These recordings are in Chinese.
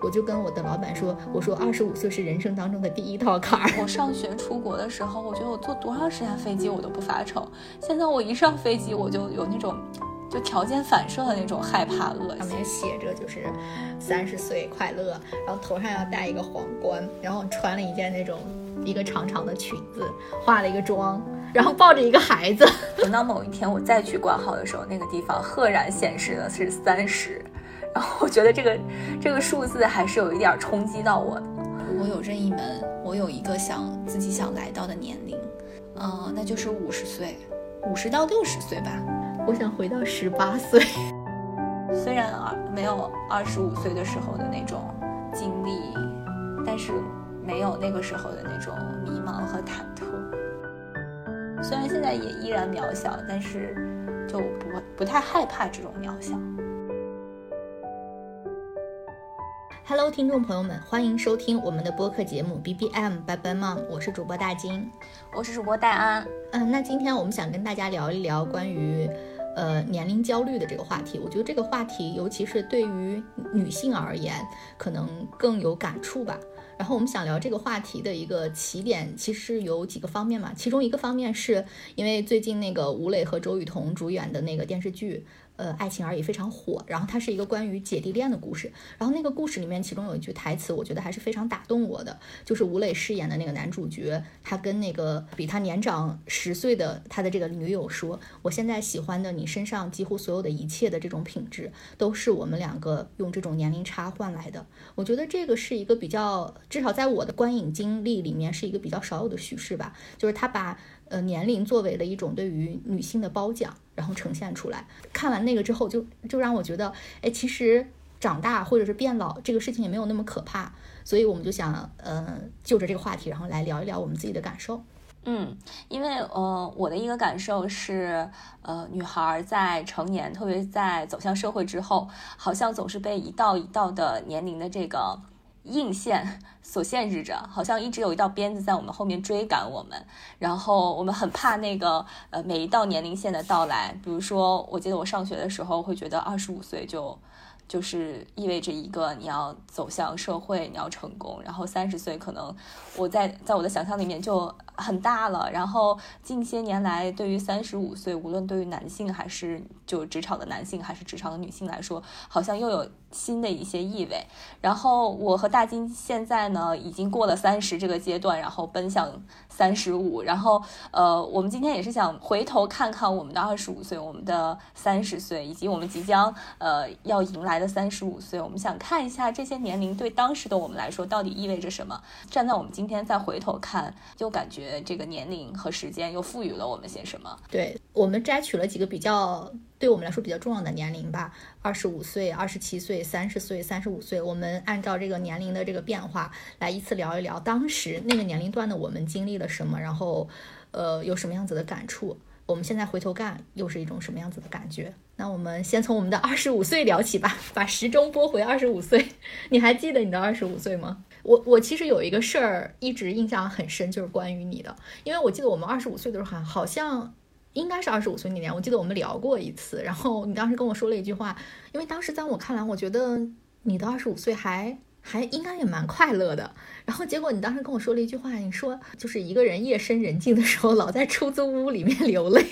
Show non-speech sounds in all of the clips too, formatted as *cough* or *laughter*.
我就跟我的老板说，我说二十五岁是人生当中的第一道坎儿。我上学出国的时候，我觉得我坐多长时间飞机我都不发愁，现在我一上飞机我就有那种。就条件反射的那种害怕恶心，上面写着就是三十岁快乐，然后头上要戴一个皇冠，然后穿了一件那种一个长长的裙子，化了一个妆，然后抱着一个孩子。*laughs* 等到某一天我再去挂号的时候，那个地方赫然显示的是三十，我觉得这个这个数字还是有一点冲击到我的。我有任意门，我有一个想自己想来到的年龄，嗯，那就是五十岁，五十到六十岁吧。我想回到十八岁，虽然二没有二十五岁的时候的那种经历，但是没有那个时候的那种迷茫和忐忑。虽然现在也依然渺小，但是就不不太害怕这种渺小。Hello，听众朋友们，欢迎收听我们的播客节目 B B by Ben Mom，我是主播大金，我是主播戴安。嗯，那今天我们想跟大家聊一聊关于。呃，年龄焦虑的这个话题，我觉得这个话题，尤其是对于女性而言，可能更有感触吧。然后我们想聊这个话题的一个起点，其实有几个方面嘛。其中一个方面是因为最近那个吴磊和周雨彤主演的那个电视剧。呃，爱情而已非常火，然后它是一个关于姐弟恋的故事，然后那个故事里面其中有一句台词，我觉得还是非常打动我的，就是吴磊饰演的那个男主角，他跟那个比他年长十岁的他的这个女友说：“我现在喜欢的你身上几乎所有的一切的这种品质，都是我们两个用这种年龄差换来的。”我觉得这个是一个比较，至少在我的观影经历里面是一个比较少有的叙事吧，就是他把。呃，年龄作为了一种对于女性的褒奖，然后呈现出来。看完那个之后，就就让我觉得，哎，其实长大或者是变老这个事情也没有那么可怕。所以我们就想，呃，就着这个话题，然后来聊一聊我们自己的感受。嗯，因为呃，我的一个感受是，呃，女孩在成年，特别在走向社会之后，好像总是被一道一道的年龄的这个。硬线 *laughs* 所限制着，好像一直有一道鞭子在我们后面追赶我们，然后我们很怕那个呃每一道年龄线的到来。比如说，我记得我上学的时候会觉得二十五岁就就是意味着一个你要走向社会，你要成功。然后三十岁可能我在在我的想象里面就很大了。然后近些年来，对于三十五岁，无论对于男性还是就职场的男性还是职场的女性来说，好像又有。新的一些意味，然后我和大金现在呢已经过了三十这个阶段，然后奔向三十五，然后呃，我们今天也是想回头看看我们的二十五岁，我们的三十岁，以及我们即将呃要迎来的三十五岁，我们想看一下这些年龄对当时的我们来说到底意味着什么。站在我们今天再回头看，就感觉这个年龄和时间又赋予了我们些什么？对我们摘取了几个比较。对我们来说比较重要的年龄吧，二十五岁、二十七岁、三十岁、三十五岁，我们按照这个年龄的这个变化来依次聊一聊当时那个年龄段的我们经历了什么，然后，呃，有什么样子的感触？我们现在回头看，又是一种什么样子的感觉？那我们先从我们的二十五岁聊起吧，把时钟拨回二十五岁。你还记得你的二十五岁吗？我我其实有一个事儿一直印象很深，就是关于你的，因为我记得我们二十五岁的时候，好像。应该是二十五岁那年，我记得我们聊过一次，然后你当时跟我说了一句话，因为当时在我看来，我觉得你的二十五岁还还应该也蛮快乐的，然后结果你当时跟我说了一句话，你说就是一个人夜深人静的时候，老在出租屋里面流泪，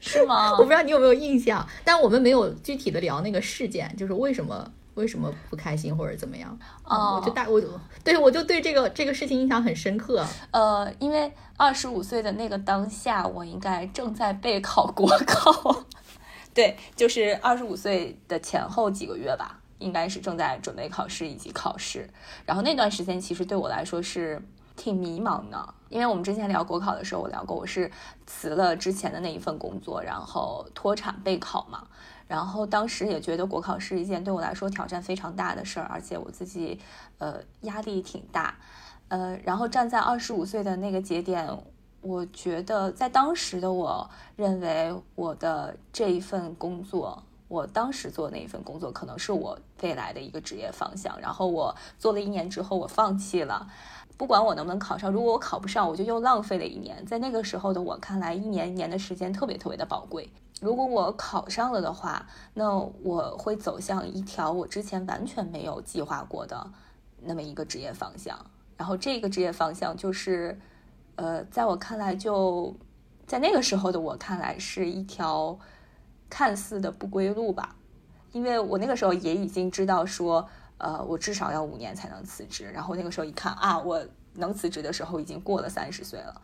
是吗？*laughs* 我不知道你有没有印象，但我们没有具体的聊那个事件，就是为什么。为什么不开心或者怎么样？哦，我就大我对我就对这个这个事情印象很深刻。呃，因为二十五岁的那个当下，我应该正在备考国考。*laughs* 对，就是二十五岁的前后几个月吧，应该是正在准备考试以及考试。然后那段时间其实对我来说是挺迷茫的，因为我们之前聊国考的时候，我聊过我是辞了之前的那一份工作，然后脱产备考嘛。然后当时也觉得国考是一件对我来说挑战非常大的事儿，而且我自己，呃，压力挺大，呃，然后站在二十五岁的那个节点，我觉得在当时的我认为我的这一份工作，我当时做那一份工作可能是我未来的一个职业方向。然后我做了一年之后，我放弃了，不管我能不能考上，如果我考不上，我就又浪费了一年。在那个时候的我看来，一年一年的时间特别特别的宝贵。如果我考上了的话，那我会走向一条我之前完全没有计划过的那么一个职业方向。然后这个职业方向就是，呃，在我看来，就在那个时候的我看来，是一条看似的不归路吧。因为我那个时候也已经知道说，呃，我至少要五年才能辞职。然后那个时候一看啊，我能辞职的时候已经过了三十岁了。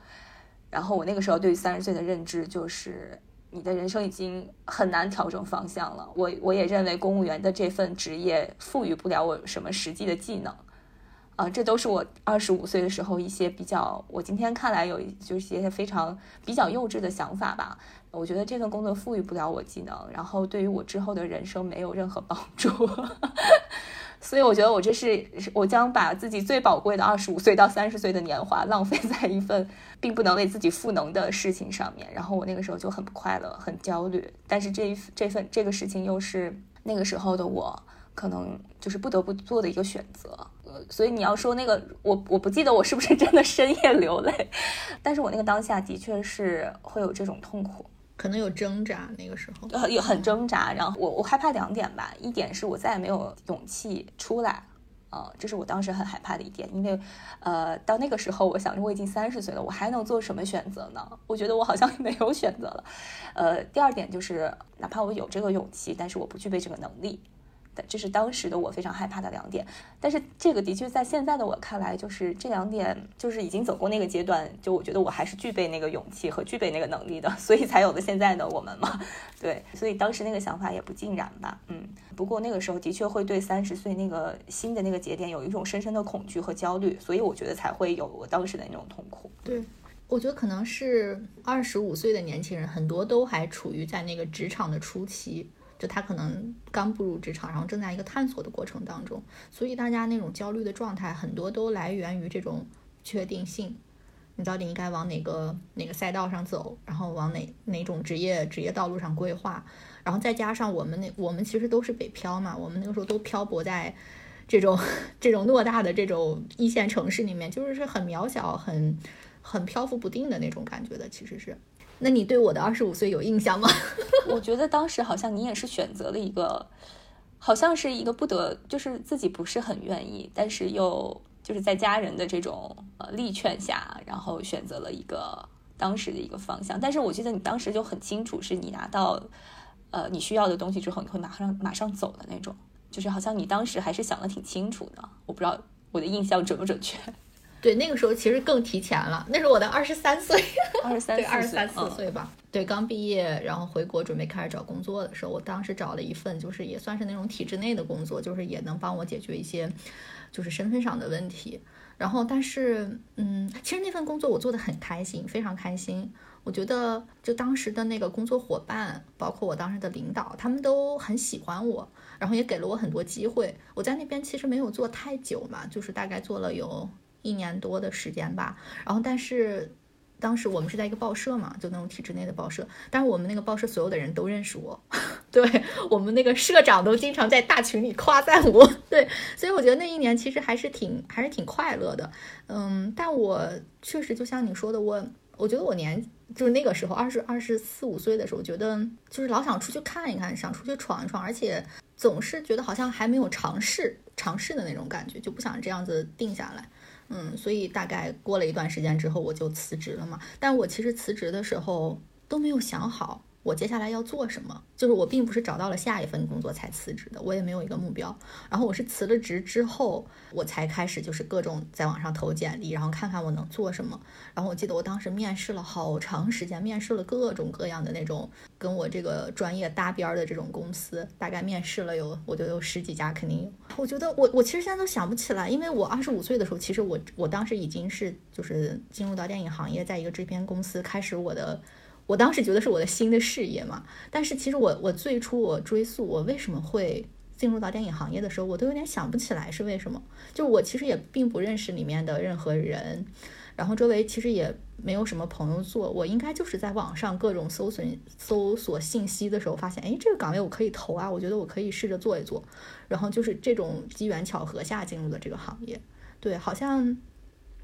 然后我那个时候对于三十岁的认知就是，你的人生已经很难调整方向了。我我也认为公务员的这份职业赋予不了我什么实际的技能。啊，这都是我二十五岁的时候一些比较，我今天看来有就是一些非常比较幼稚的想法吧。我觉得这份工作赋予不了我技能，然后对于我之后的人生没有任何帮助。所以我觉得我这是我将把自己最宝贵的二十五岁到三十岁的年华浪费在一份并不能为自己赋能的事情上面。然后我那个时候就很不快乐，很焦虑。但是这一这份这个事情又是那个时候的我。可能就是不得不做的一个选择，呃，所以你要说那个，我我不记得我是不是真的深夜流泪，但是我那个当下的确是会有这种痛苦，可能有挣扎，那个时候有很挣扎，然后我我害怕两点吧，一点是我再也没有勇气出来，呃，这是我当时很害怕的一点，因为呃，到那个时候我想着我已经三十岁了，我还能做什么选择呢？我觉得我好像没有选择了，呃，第二点就是哪怕我有这个勇气，但是我不具备这个能力。这是当时的我非常害怕的两点，但是这个的确在现在的我看来，就是这两点就是已经走过那个阶段，就我觉得我还是具备那个勇气和具备那个能力的，所以才有了现在的我们嘛。对，所以当时那个想法也不尽然吧。嗯，不过那个时候的确会对三十岁那个新的那个节点有一种深深的恐惧和焦虑，所以我觉得才会有我当时的那种痛苦。对，我觉得可能是二十五岁的年轻人很多都还处于在那个职场的初期。就他可能刚步入职场，然后正在一个探索的过程当中，所以大家那种焦虑的状态很多都来源于这种确定性，你到底应该往哪个哪个赛道上走，然后往哪哪种职业职业道路上规划，然后再加上我们那我们其实都是北漂嘛，我们那个时候都漂泊在这种这种偌大的这种一线城市里面，就是是很渺小、很很漂浮不定的那种感觉的，其实是。那你对我的二十五岁有印象吗？*laughs* 我觉得当时好像你也是选择了一个，好像是一个不得，就是自己不是很愿意，但是又就是在家人的这种呃力劝下，然后选择了一个当时的一个方向。但是我记得你当时就很清楚，是你拿到呃你需要的东西之后，你会马上马上走的那种，就是好像你当时还是想的挺清楚的。我不知道我的印象准不准确。对，那个时候其实更提前了，那是我的二十三岁，*laughs* 二十三，对，二十三四岁吧。对，刚毕业，然后回国准备开始找工作的时候，我当时找了一份，就是也算是那种体制内的工作，就是也能帮我解决一些，就是身份上的问题。然后，但是，嗯，其实那份工作我做的很开心，非常开心。我觉得，就当时的那个工作伙伴，包括我当时的领导，他们都很喜欢我，然后也给了我很多机会。我在那边其实没有做太久嘛，就是大概做了有。一年多的时间吧，然后但是当时我们是在一个报社嘛，就那种体制内的报社，但是我们那个报社所有的人都认识我，*laughs* 对我们那个社长都经常在大群里夸赞我，对，所以我觉得那一年其实还是挺还是挺快乐的，嗯，但我确实就像你说的，我我觉得我年就是那个时候二十二十四五岁的时候，觉得就是老想出去看一看，想出去闯一闯，而且总是觉得好像还没有尝试尝试的那种感觉，就不想这样子定下来。嗯，所以大概过了一段时间之后，我就辞职了嘛。但我其实辞职的时候都没有想好。我接下来要做什么？就是我并不是找到了下一份工作才辞职的，我也没有一个目标。然后我是辞了职之后，我才开始就是各种在网上投简历，然后看看我能做什么。然后我记得我当时面试了好长时间，面试了各种各样的那种跟我这个专业搭边的这种公司，大概面试了有我觉得有十几家肯定有。我觉得我我其实现在都想不起来，因为我二十五岁的时候，其实我我当时已经是就是进入到电影行业，在一个制片公司开始我的。我当时觉得是我的新的事业嘛，但是其实我我最初我追溯我为什么会进入到电影行业的时候，我都有点想不起来是为什么。就我其实也并不认识里面的任何人，然后周围其实也没有什么朋友做，我应该就是在网上各种搜索搜索信息的时候发现，哎，这个岗位我可以投啊，我觉得我可以试着做一做，然后就是这种机缘巧合下进入的这个行业。对，好像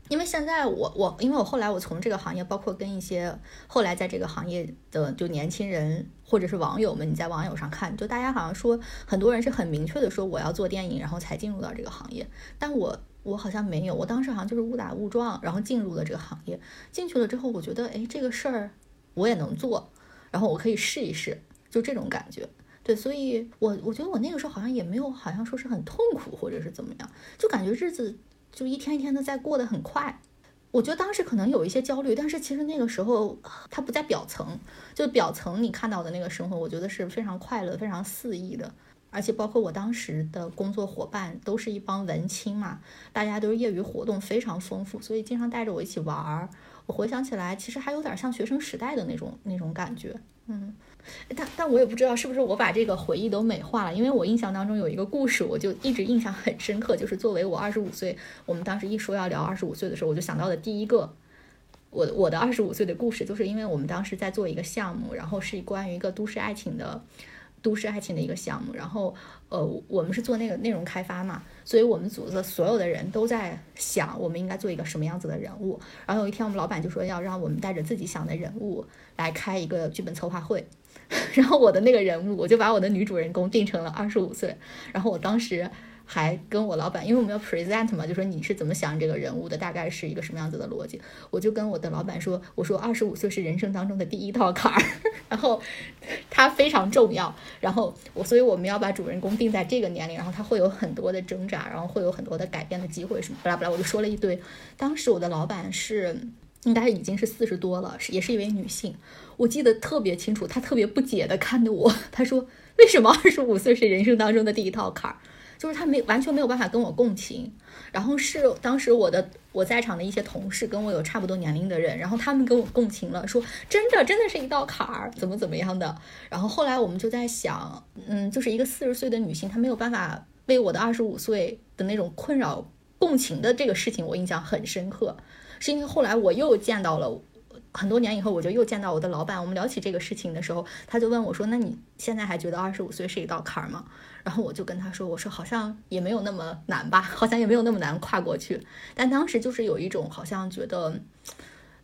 因为现在我我因为我后来我从这个行业，包括跟一些后来在这个行业的就年轻人或者是网友们，你在网友上看，就大家好像说很多人是很明确的说我要做电影，然后才进入到这个行业。但我我好像没有，我当时好像就是误打误撞，然后进入了这个行业。进去了之后，我觉得哎这个事儿我也能做，然后我可以试一试，就这种感觉。对，所以我我觉得我那个时候好像也没有好像说是很痛苦或者是怎么样，就感觉日子。就一天一天的在过得很快，我觉得当时可能有一些焦虑，但是其实那个时候它不在表层，就表层你看到的那个生活，我觉得是非常快乐、非常肆意的，而且包括我当时的工作伙伴都是一帮文青嘛，大家都是业余活动非常丰富，所以经常带着我一起玩儿。我回想起来，其实还有点像学生时代的那种那种感觉，嗯。但但我也不知道是不是我把这个回忆都美化了，因为我印象当中有一个故事，我就一直印象很深刻，就是作为我二十五岁，我们当时一说要聊二十五岁的时候，我就想到的第一个，我我的二十五岁的故事，就是因为我们当时在做一个项目，然后是关于一个都市爱情的。都市爱情的一个项目，然后，呃，我们是做那个内容开发嘛，所以我们组的所有的人都在想，我们应该做一个什么样子的人物。然后有一天，我们老板就说要让我们带着自己想的人物来开一个剧本策划会，然后我的那个人物，我就把我的女主人公定成了二十五岁，然后我当时。还跟我老板，因为我们要 present 嘛，就说你是怎么想这个人物的，大概是一个什么样子的逻辑。我就跟我的老板说，我说二十五岁是人生当中的第一道坎儿，*laughs* 然后它非常重要。然后我，所以我们要把主人公定在这个年龄，然后他会有很多的挣扎，然后会有很多的改变的机会什么。巴拉巴拉，我就说了一堆。当时我的老板是应该已经是四十多了，也是一位女性，我记得特别清楚，她特别不解的看着我，*laughs* 她说为什么二十五岁是人生当中的第一道坎儿？就是她没完全没有办法跟我共情，然后是当时我的我在场的一些同事跟我有差不多年龄的人，然后他们跟我共情了，说真的真的是一道坎儿，怎么怎么样的。然后后来我们就在想，嗯，就是一个四十岁的女性，她没有办法为我的二十五岁的那种困扰共情的这个事情，我印象很深刻，是因为后来我又见到了。很多年以后，我就又见到我的老板。我们聊起这个事情的时候，他就问我说：“那你现在还觉得二十五岁是一道坎儿吗？”然后我就跟他说：“我说好像也没有那么难吧，好像也没有那么难跨过去。但当时就是有一种好像觉得，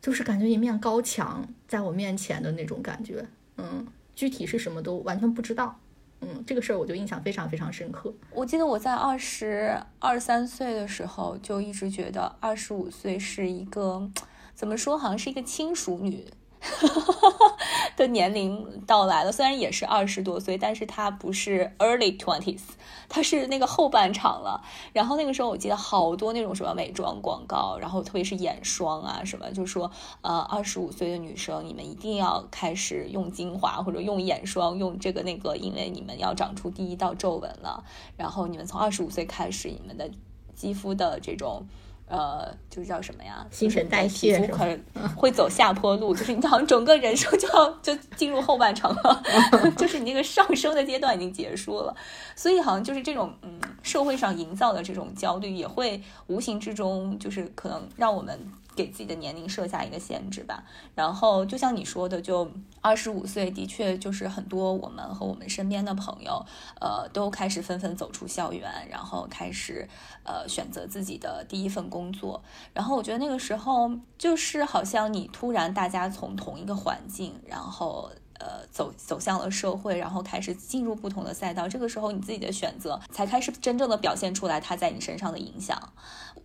就是感觉一面高墙在我面前的那种感觉。嗯，具体是什么都完全不知道。嗯，这个事儿我就印象非常非常深刻。我记得我在二十二三岁的时候就一直觉得二十五岁是一个。”怎么说？好像是一个轻熟女 *laughs* 的年龄到来了。虽然也是二十多岁，但是她不是 early twenties，她是那个后半场了。然后那个时候，我记得好多那种什么美妆广告，然后特别是眼霜啊什么，就说呃，二十五岁的女生，你们一定要开始用精华或者用眼霜，用这个那个，因为你们要长出第一道皱纹了。然后你们从二十五岁开始，你们的肌肤的这种。呃，就是叫什么呀？新陈代谢，可能会走下坡路，就是你好像整个人生就要就进入后半程了，*laughs* 就是你那个上升的阶段已经结束了，所以好像就是这种嗯，社会上营造的这种焦虑，也会无形之中就是可能让我们。给自己的年龄设下一个限制吧，然后就像你说的，就二十五岁，的确就是很多我们和我们身边的朋友，呃，都开始纷纷走出校园，然后开始呃选择自己的第一份工作。然后我觉得那个时候就是好像你突然大家从同一个环境，然后。呃，走走向了社会，然后开始进入不同的赛道。这个时候，你自己的选择才开始真正的表现出来，它在你身上的影响。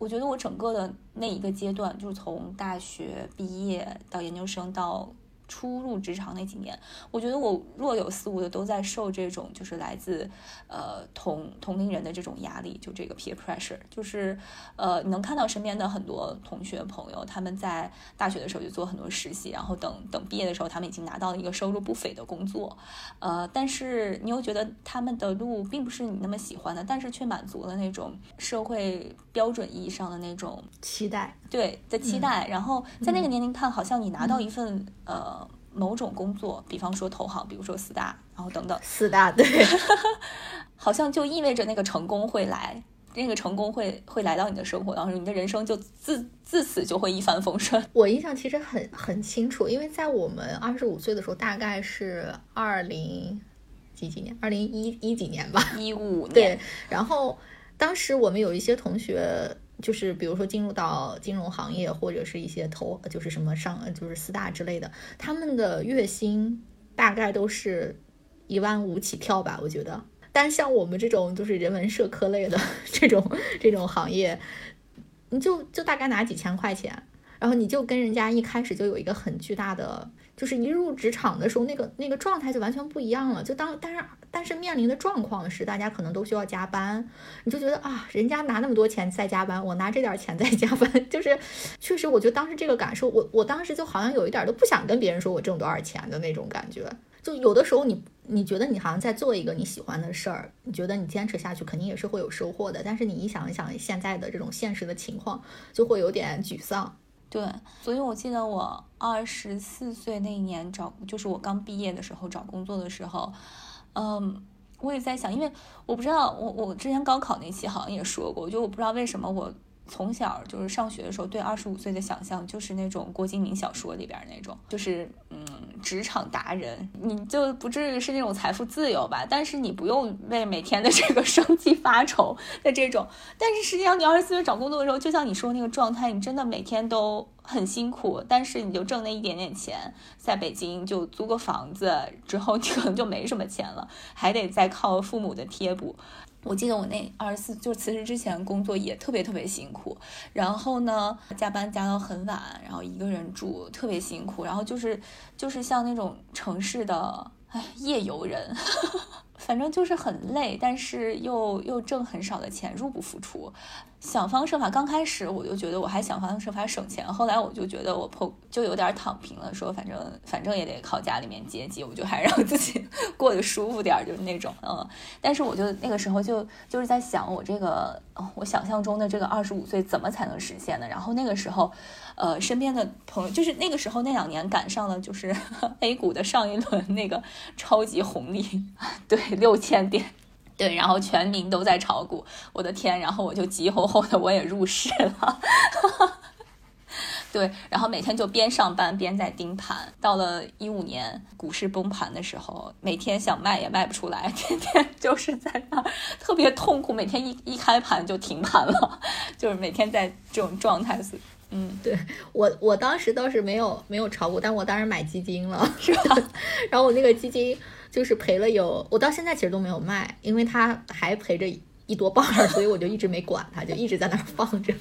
我觉得我整个的那一个阶段，就是从大学毕业到研究生到。初入职场那几年，我觉得我若有似无的都在受这种就是来自呃同同龄人的这种压力，就这个 peer pressure，就是呃你能看到身边的很多同学朋友，他们在大学的时候就做很多实习，然后等等毕业的时候，他们已经拿到了一个收入不菲的工作，呃，但是你又觉得他们的路并不是你那么喜欢的，但是却满足了那种社会标准意义上的那种期待。对的期待，然后在那个年龄看，好像你拿到一份呃某种工作，比方说投行，比如说四大，然后等等，四大对，*laughs* 好像就意味着那个成功会来，那个成功会会来到你的生活当中，你的人生就自自此就会一帆风顺。*laughs* 我印象其实很很清楚，因为在我们二十五岁的时候，大概是二零几几年，二零一一几年吧，一五年。对，然后当时我们有一些同学。就是比如说进入到金融行业或者是一些投，就是什么上就是四大之类的，他们的月薪大概都是一万五起跳吧，我觉得。但像我们这种就是人文社科类的 *laughs* 这种这种行业，你就就大概拿几千块钱，然后你就跟人家一开始就有一个很巨大的。就是一入职场的时候，那个那个状态就完全不一样了。就当但是但是面临的状况是，大家可能都需要加班，你就觉得啊，人家拿那么多钱在加班，我拿这点钱在加班，*laughs* 就是确实，我觉得当时这个感受，我我当时就好像有一点都不想跟别人说我挣多少钱的那种感觉。就有的时候，你你觉得你好像在做一个你喜欢的事儿，你觉得你坚持下去肯定也是会有收获的。但是你一想一想现在的这种现实的情况，就会有点沮丧。对，所以我记得我二十四岁那一年找，就是我刚毕业的时候找工作的时候，嗯，我也在想，因为我不知道，我我之前高考那期好像也说过，就我不知道为什么我。从小就是上学的时候，对二十五岁的想象就是那种郭敬明小说里边那种，就是嗯，职场达人，你就不至于是那种财富自由吧，但是你不用为每天的这个生计发愁的这种。但是实际上，你二十四岁找工作的时候，就像你说那个状态，你真的每天都很辛苦，但是你就挣那一点点钱，在北京就租个房子之后，你可能就没什么钱了，还得再靠父母的贴补。我记得我那二十四就辞职之前工作也特别特别辛苦，然后呢加班加到很晚，然后一个人住特别辛苦，然后就是就是像那种城市的哎夜游人。*laughs* 反正就是很累，但是又又挣很少的钱，入不敷出。想方设法，刚开始我就觉得我还想方设法省钱，后来我就觉得我破就有点躺平了，说反正反正也得靠家里面接济，我就还让自己 *laughs* 过得舒服点，就是那种嗯。但是我就那个时候就就是在想，我这个我想象中的这个二十五岁怎么才能实现呢？然后那个时候。呃，身边的朋友就是那个时候那两年赶上了，就是 *laughs* A 股的上一轮那个超级红利，*laughs* 对，六千点，对，然后全民都在炒股，我的天，然后我就急吼吼的我也入市了，*laughs* 对，然后每天就边上班边在盯盘，到了一五年股市崩盘的时候，每天想卖也卖不出来，天天 *laughs* 就是在那儿特别痛苦，每天一一开盘就停盘了，*laughs* 就是每天在这种状态。嗯，对我我当时倒是没有没有炒股，但我当时买基金了，是吧？然后我那个基金就是赔了有，我到现在其实都没有卖，因为它还赔着一多半儿，所以我就一直没管它，就一直在那儿放着。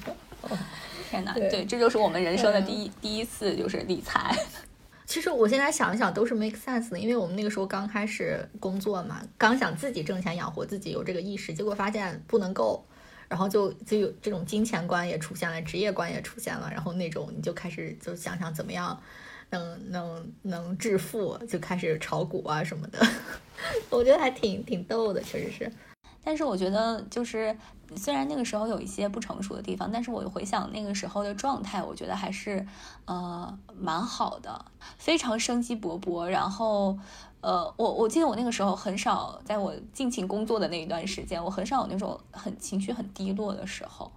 *laughs* 天哪，对，这就是我们人生的第一第一次就是理财。*laughs* 其实我现在想一想都是 make sense 的，因为我们那个时候刚开始工作嘛，刚想自己挣钱养活自己，有这个意识，结果发现不能够。然后就就有这种金钱观也出现了，职业观也出现了，然后那种你就开始就想想怎么样能能能致富，就开始炒股啊什么的，*laughs* 我觉得还挺挺逗的，确实是。但是我觉得就是虽然那个时候有一些不成熟的地方，但是我回想那个时候的状态，我觉得还是呃蛮好的，非常生机勃勃，然后。呃，我我记得我那个时候很少，在我尽情工作的那一段时间，我很少有那种很情绪很低落的时候，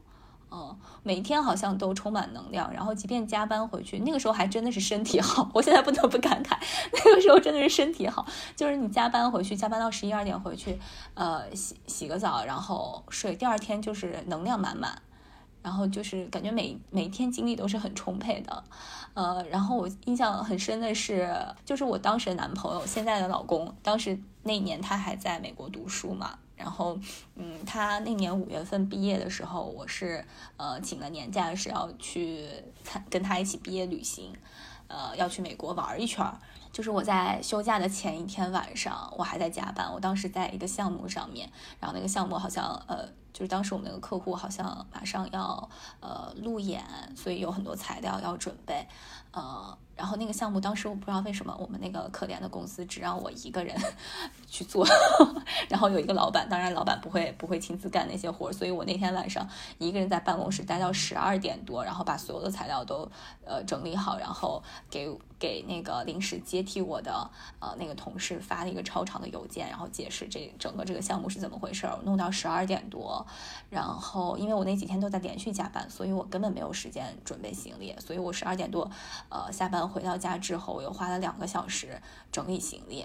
嗯，每天好像都充满能量，然后即便加班回去，那个时候还真的是身体好，*laughs* 我现在不得不感慨，那个时候真的是身体好，就是你加班回去，加班到十一二点回去，呃，洗洗个澡，然后睡，第二天就是能量满满。然后就是感觉每每天精力都是很充沛的，呃，然后我印象很深的是，就是我当时的男朋友，现在的老公，当时那一年他还在美国读书嘛，然后，嗯，他那年五月份毕业的时候，我是呃请了年假是要去参跟他一起毕业旅行，呃，要去美国玩一圈儿。就是我在休假的前一天晚上，我还在加班，我当时在一个项目上面，然后那个项目好像呃。就是当时我们那个客户好像马上要呃路演，所以有很多材料要准备，呃，然后那个项目当时我不知道为什么我们那个可怜的公司只让我一个人 *laughs* 去做，*laughs* 然后有一个老板，当然老板不会不会亲自干那些活，所以我那天晚上一个人在办公室待到十二点多，然后把所有的材料都呃整理好，然后给。给那个临时接替我的呃那个同事发了一个超长的邮件，然后解释这整个这个项目是怎么回事儿。弄到十二点多，然后因为我那几天都在连续加班，所以我根本没有时间准备行李。所以我十二点多呃下班回到家之后，我又花了两个小时整理行李，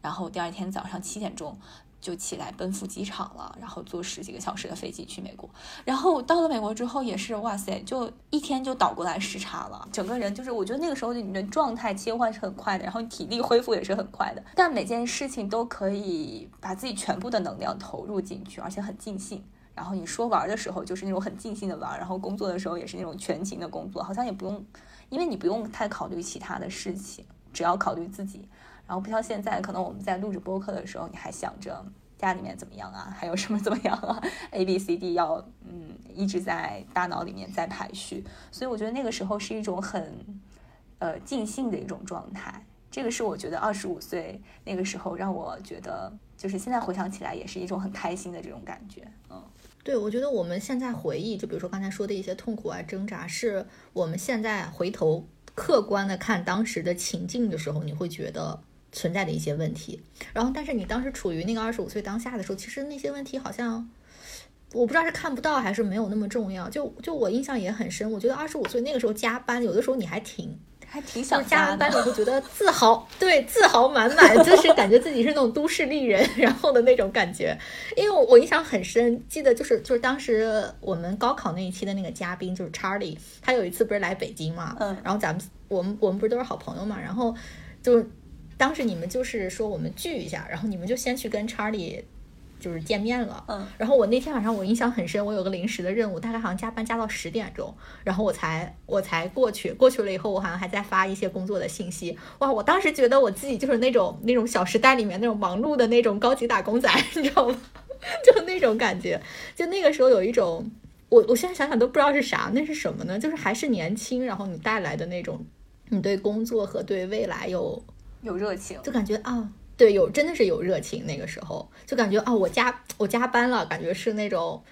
然后第二天早上七点钟。就起来奔赴机场了，然后坐十几个小时的飞机去美国。然后到了美国之后也是，哇塞，就一天就倒过来时差了，整个人就是，我觉得那个时候你的状态切换是很快的，然后你体力恢复也是很快的。但每件事情都可以把自己全部的能量投入进去，而且很尽兴。然后你说玩的时候就是那种很尽兴的玩，然后工作的时候也是那种全情的工作，好像也不用，因为你不用太考虑其他的事情，只要考虑自己。然后不像现在，可能我们在录制播客的时候，你还想着家里面怎么样啊，还有什么怎么样啊，A B C D 要嗯一直在大脑里面在排序，所以我觉得那个时候是一种很呃尽兴的一种状态。这个是我觉得二十五岁那个时候让我觉得，就是现在回想起来也是一种很开心的这种感觉。嗯，对，我觉得我们现在回忆，就比如说刚才说的一些痛苦啊、挣扎，是我们现在回头客观的看当时的情境的时候，你会觉得。存在的一些问题，然后但是你当时处于那个二十五岁当下的时候，其实那些问题好像我不知道是看不到还是没有那么重要。就就我印象也很深，我觉得二十五岁那个时候加班，有的时候你还挺还挺想加完班你会觉得自豪，对，自豪满满，就是感觉自己是那种都市丽人，*laughs* 然后的那种感觉。因为我我印象很深，记得就是就是当时我们高考那一期的那个嘉宾就是查理，他有一次不是来北京嘛，嗯，然后咱们我们我们不是都是好朋友嘛，然后就。当时你们就是说我们聚一下，然后你们就先去跟查理就是见面了。嗯，然后我那天晚上我印象很深，我有个临时的任务，大概好像加班加到十点钟，然后我才我才过去。过去了以后，我好像还在发一些工作的信息。哇，我当时觉得我自己就是那种那种小时代里面那种忙碌的那种高级打工仔，*laughs* 你知道吗？*laughs* 就那种感觉，就那个时候有一种，我我现在想想都不知道是啥，那是什么呢？就是还是年轻，然后你带来的那种，你对工作和对未来有。有热情，就感觉啊，对，有真的是有热情。那个时候就感觉啊，我加我加班了，感觉是那种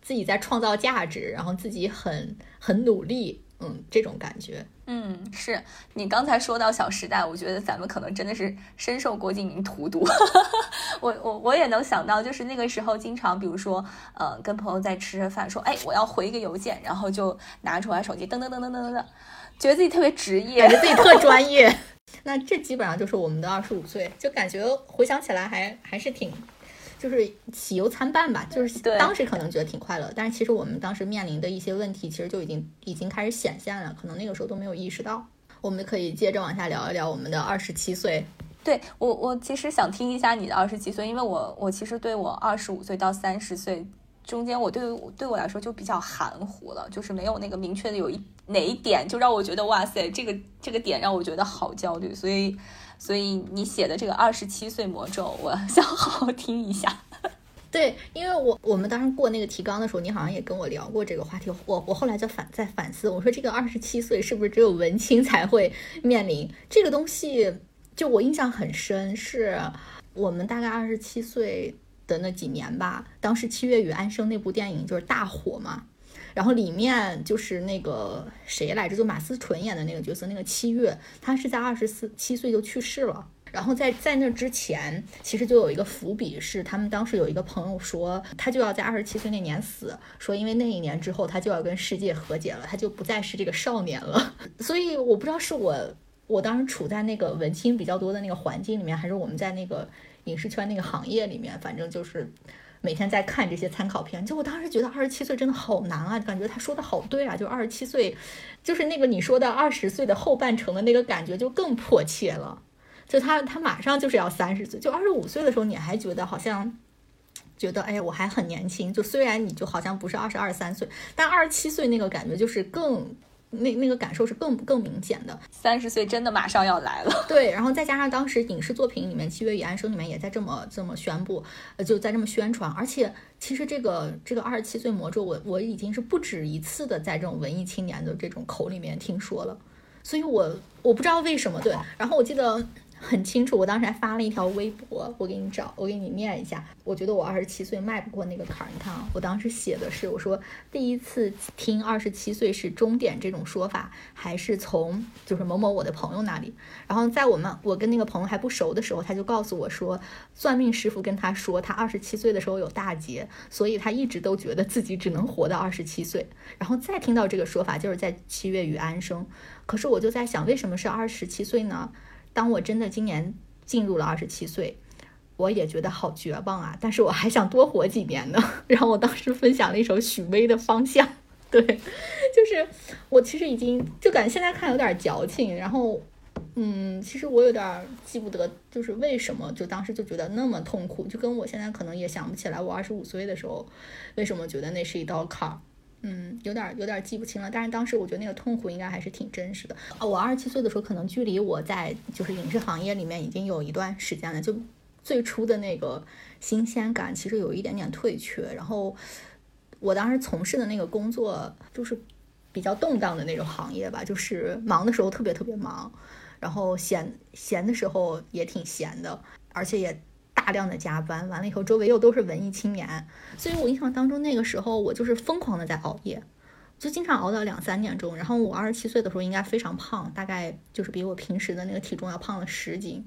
自己在创造价值，然后自己很很努力，嗯，这种感觉。嗯，是你刚才说到《小时代》，我觉得咱们可能真的是深受郭敬明荼毒。*laughs* 我我我也能想到，就是那个时候经常，比如说呃，跟朋友在吃着饭，说哎，我要回一个邮件，然后就拿出来手机，噔噔噔噔噔噔噔，觉得自己特别职业，感觉自己特专业。*laughs* 那这基本上就是我们的二十五岁，就感觉回想起来还还是挺，就是喜忧参半吧。就是当时可能觉得挺快乐，但是其实我们当时面临的一些问题，其实就已经已经开始显现了，可能那个时候都没有意识到。我们可以接着往下聊一聊我们的二十七岁。对我，我其实想听一下你的二十七岁，因为我我其实对我二十五岁到三十岁。中间我对对我来说就比较含糊了，就是没有那个明确的有一哪一点就让我觉得哇塞，这个这个点让我觉得好焦虑，所以所以你写的这个二十七岁魔咒，我想好好听一下。对，因为我我们当时过那个提纲的时候，你好像也跟我聊过这个话题，我我后来就反在反思，我说这个二十七岁是不是只有文青才会面临这个东西？就我印象很深，是我们大概二十七岁。的那几年吧，当时《七月与安生》那部电影就是大火嘛，然后里面就是那个谁来着，就马思纯演的那个角色，那个七月，他是在二十四七岁就去世了。然后在在那之前，其实就有一个伏笔，是他们当时有一个朋友说，他就要在二十七岁那年死，说因为那一年之后他就要跟世界和解了，他就不再是这个少年了。*laughs* 所以我不知道是我我当时处在那个文青比较多的那个环境里面，还是我们在那个。影视圈那个行业里面，反正就是每天在看这些参考片。就我当时觉得二十七岁真的好难啊，感觉他说的好对啊，就二十七岁，就是那个你说的二十岁的后半程的那个感觉就更迫切了。就他他马上就是要三十岁，就二十五岁的时候你还觉得好像觉得哎我还很年轻，就虽然你就好像不是二十二三岁，但二十七岁那个感觉就是更。那那个感受是更更明显的，三十岁真的马上要来了。*laughs* 对，然后再加上当时影视作品里面《七月与安生》里面也在这么这么宣布，呃，就在这么宣传。而且其实这个这个二十七岁魔咒，我我已经是不止一次的在这种文艺青年的这种口里面听说了，所以我我不知道为什么对。然后我记得。很清楚，我当时还发了一条微博，我给你找，我给你念一下。我觉得我二十七岁迈不过那个坎儿。你看啊，我当时写的是，我说第一次听二十七岁是终点这种说法，还是从就是某某我的朋友那里。然后在我们我跟那个朋友还不熟的时候，他就告诉我说，算命师傅跟他说，他二十七岁的时候有大劫，所以他一直都觉得自己只能活到二十七岁。然后再听到这个说法，就是在七月与安生。可是我就在想，为什么是二十七岁呢？当我真的今年进入了二十七岁，我也觉得好绝望啊，但是我还想多活几年呢。*laughs* 然后我当时分享了一首许巍的《方向》，对，就是我其实已经就感觉现在看有点矫情，然后。嗯，其实我有点记不得，就是为什么就当时就觉得那么痛苦，就跟我现在可能也想不起来，我二十五岁的时候为什么觉得那是一道坎儿。嗯，有点有点记不清了。但是当时我觉得那个痛苦应该还是挺真实的。啊，我二十七岁的时候，可能距离我在就是影视行业里面已经有一段时间了，就最初的那个新鲜感其实有一点点退却。然后我当时从事的那个工作就是比较动荡的那种行业吧，就是忙的时候特别特别忙。然后闲闲的时候也挺闲的，而且也大量的加班。完了以后，周围又都是文艺青年，所以我印象当中那个时候我就是疯狂的在熬夜，就经常熬到两三点钟。然后我二十七岁的时候应该非常胖，大概就是比我平时的那个体重要胖了十斤。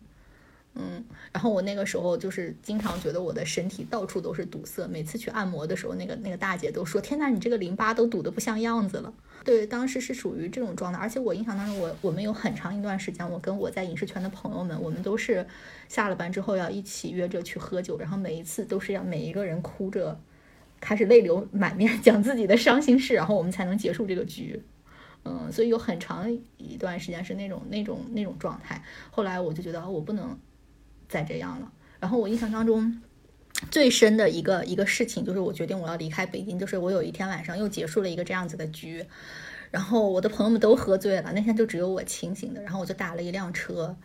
嗯，然后我那个时候就是经常觉得我的身体到处都是堵塞，每次去按摩的时候，那个那个大姐都说：“天呐，你这个淋巴都堵得不像样子了。”对，当时是属于这种状态，而且我印象当中，我我们有很长一段时间，我跟我在影视圈的朋友们，我们都是下了班之后要一起约着去喝酒，然后每一次都是要每一个人哭着，开始泪流满面 *laughs* 讲自己的伤心事，然后我们才能结束这个局。嗯，所以有很长一段时间是那种那种那种状态。后来我就觉得我不能再这样了。然后我印象当中最深的一个一个事情，就是我决定我要离开北京。就是我有一天晚上又结束了一个这样子的局，然后我的朋友们都喝醉了，那天就只有我清醒的。然后我就打了一辆车，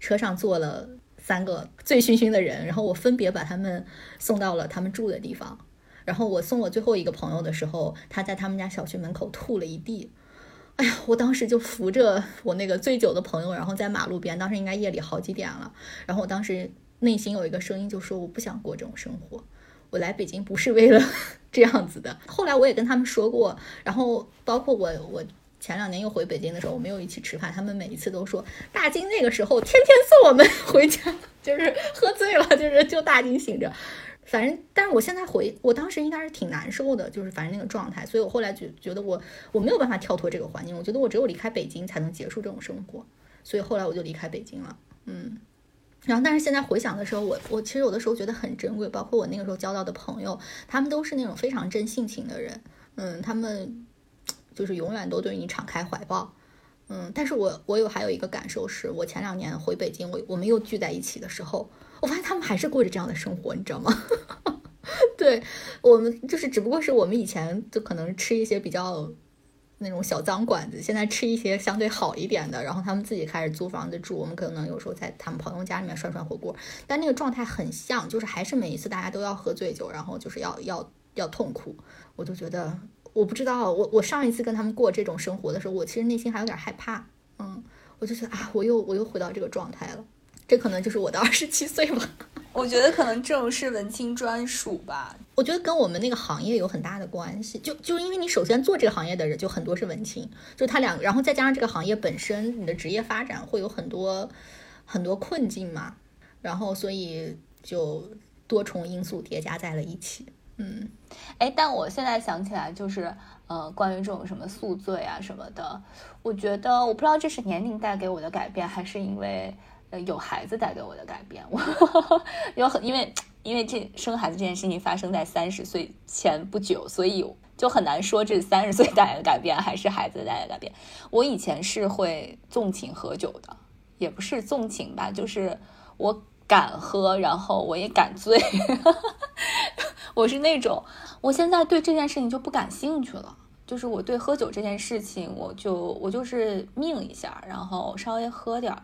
车上坐了三个醉醺醺的人，然后我分别把他们送到了他们住的地方。然后我送我最后一个朋友的时候，他在他们家小区门口吐了一地。哎呀，我当时就扶着我那个醉酒的朋友，然后在马路边，当时应该夜里好几点了。然后我当时。内心有一个声音就说：“我不想过这种生活，我来北京不是为了 *laughs* 这样子的。”后来我也跟他们说过，然后包括我，我前两年又回北京的时候，我们又一起吃饭，他们每一次都说：“大金那个时候天天送我们 *laughs* 回家，就是喝醉了，就是就大金醒着。”反正，但是我现在回，我当时应该是挺难受的，就是反正那个状态，所以我后来就觉得我我没有办法跳脱这个环境，我觉得我只有离开北京才能结束这种生活，所以后来我就离开北京了，嗯。然后，但是现在回想的时候，我我其实有的时候觉得很珍贵，包括我那个时候交到的朋友，他们都是那种非常真性情的人，嗯，他们就是永远都对你敞开怀抱，嗯。但是我我有还有一个感受是，我前两年回北京，我我们又聚在一起的时候，我发现他们还是过着这样的生活，你知道吗？*laughs* 对我们就是只不过是我们以前就可能吃一些比较。那种小脏馆子，现在吃一些相对好一点的，然后他们自己开始租房子住，我们可能有时候在他们朋友家里面涮涮火锅，但那个状态很像，就是还是每一次大家都要喝醉酒，然后就是要要要痛苦。我就觉得，我不知道，我我上一次跟他们过这种生活的时候，我其实内心还有点害怕，嗯，我就觉得啊，我又我又回到这个状态了，这可能就是我的二十七岁吧。*laughs* 我觉得可能这种是文青专属吧。我觉得跟我们那个行业有很大的关系，就就因为你首先做这个行业的人就很多是文青，就他两，然后再加上这个行业本身，你的职业发展会有很多很多困境嘛，然后所以就多重因素叠加在了一起。嗯，哎，但我现在想起来，就是呃，关于这种什么宿醉啊什么的，我觉得我不知道这是年龄带给我的改变，还是因为。有孩子带给我的改变，我 *laughs* 有很因为因为这生孩子这件事情发生在三十岁前不久，所以就很难说这三十岁带来的改变还是孩子带来的改变。我以前是会纵情喝酒的，也不是纵情吧，就是我敢喝，然后我也敢醉。*laughs* 我是那种，我现在对这件事情就不感兴趣了，就是我对喝酒这件事情，我就我就是命一下，然后稍微喝点儿。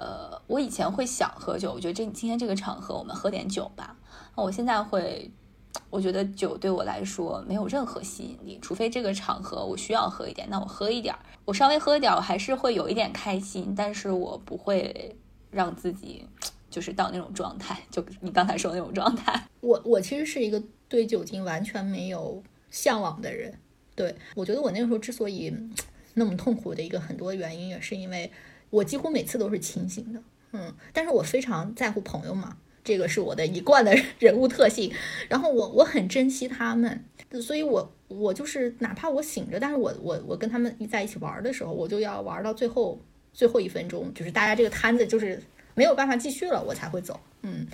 呃，我以前会想喝酒，我觉得这今天这个场合我们喝点酒吧。那我现在会，*tsk* 我觉得酒对我来说没有任何吸引力，除非这个场合我需要喝一点，那我喝一点，我稍微喝一点，我还是会有一点开心，但是我不会让自己 *tsk* 就是到那种状态，*laughs* 就你刚才说的那种状态。*laughs* 我我其实是一个对酒精完全没有向往的人，对我觉得我那个时候之所以 *tsk* 那么痛苦的一个很多原因，也是因为。我几乎每次都是清醒的，嗯，但是我非常在乎朋友嘛，这个是我的一贯的 *laughs* 人物特性。然后我我很珍惜他们，所以我我就是哪怕我醒着，但是我我我跟他们在一起玩的时候，我就要玩到最后最后一分钟，就是大家这个摊子就是没有办法继续了，我才会走。嗯，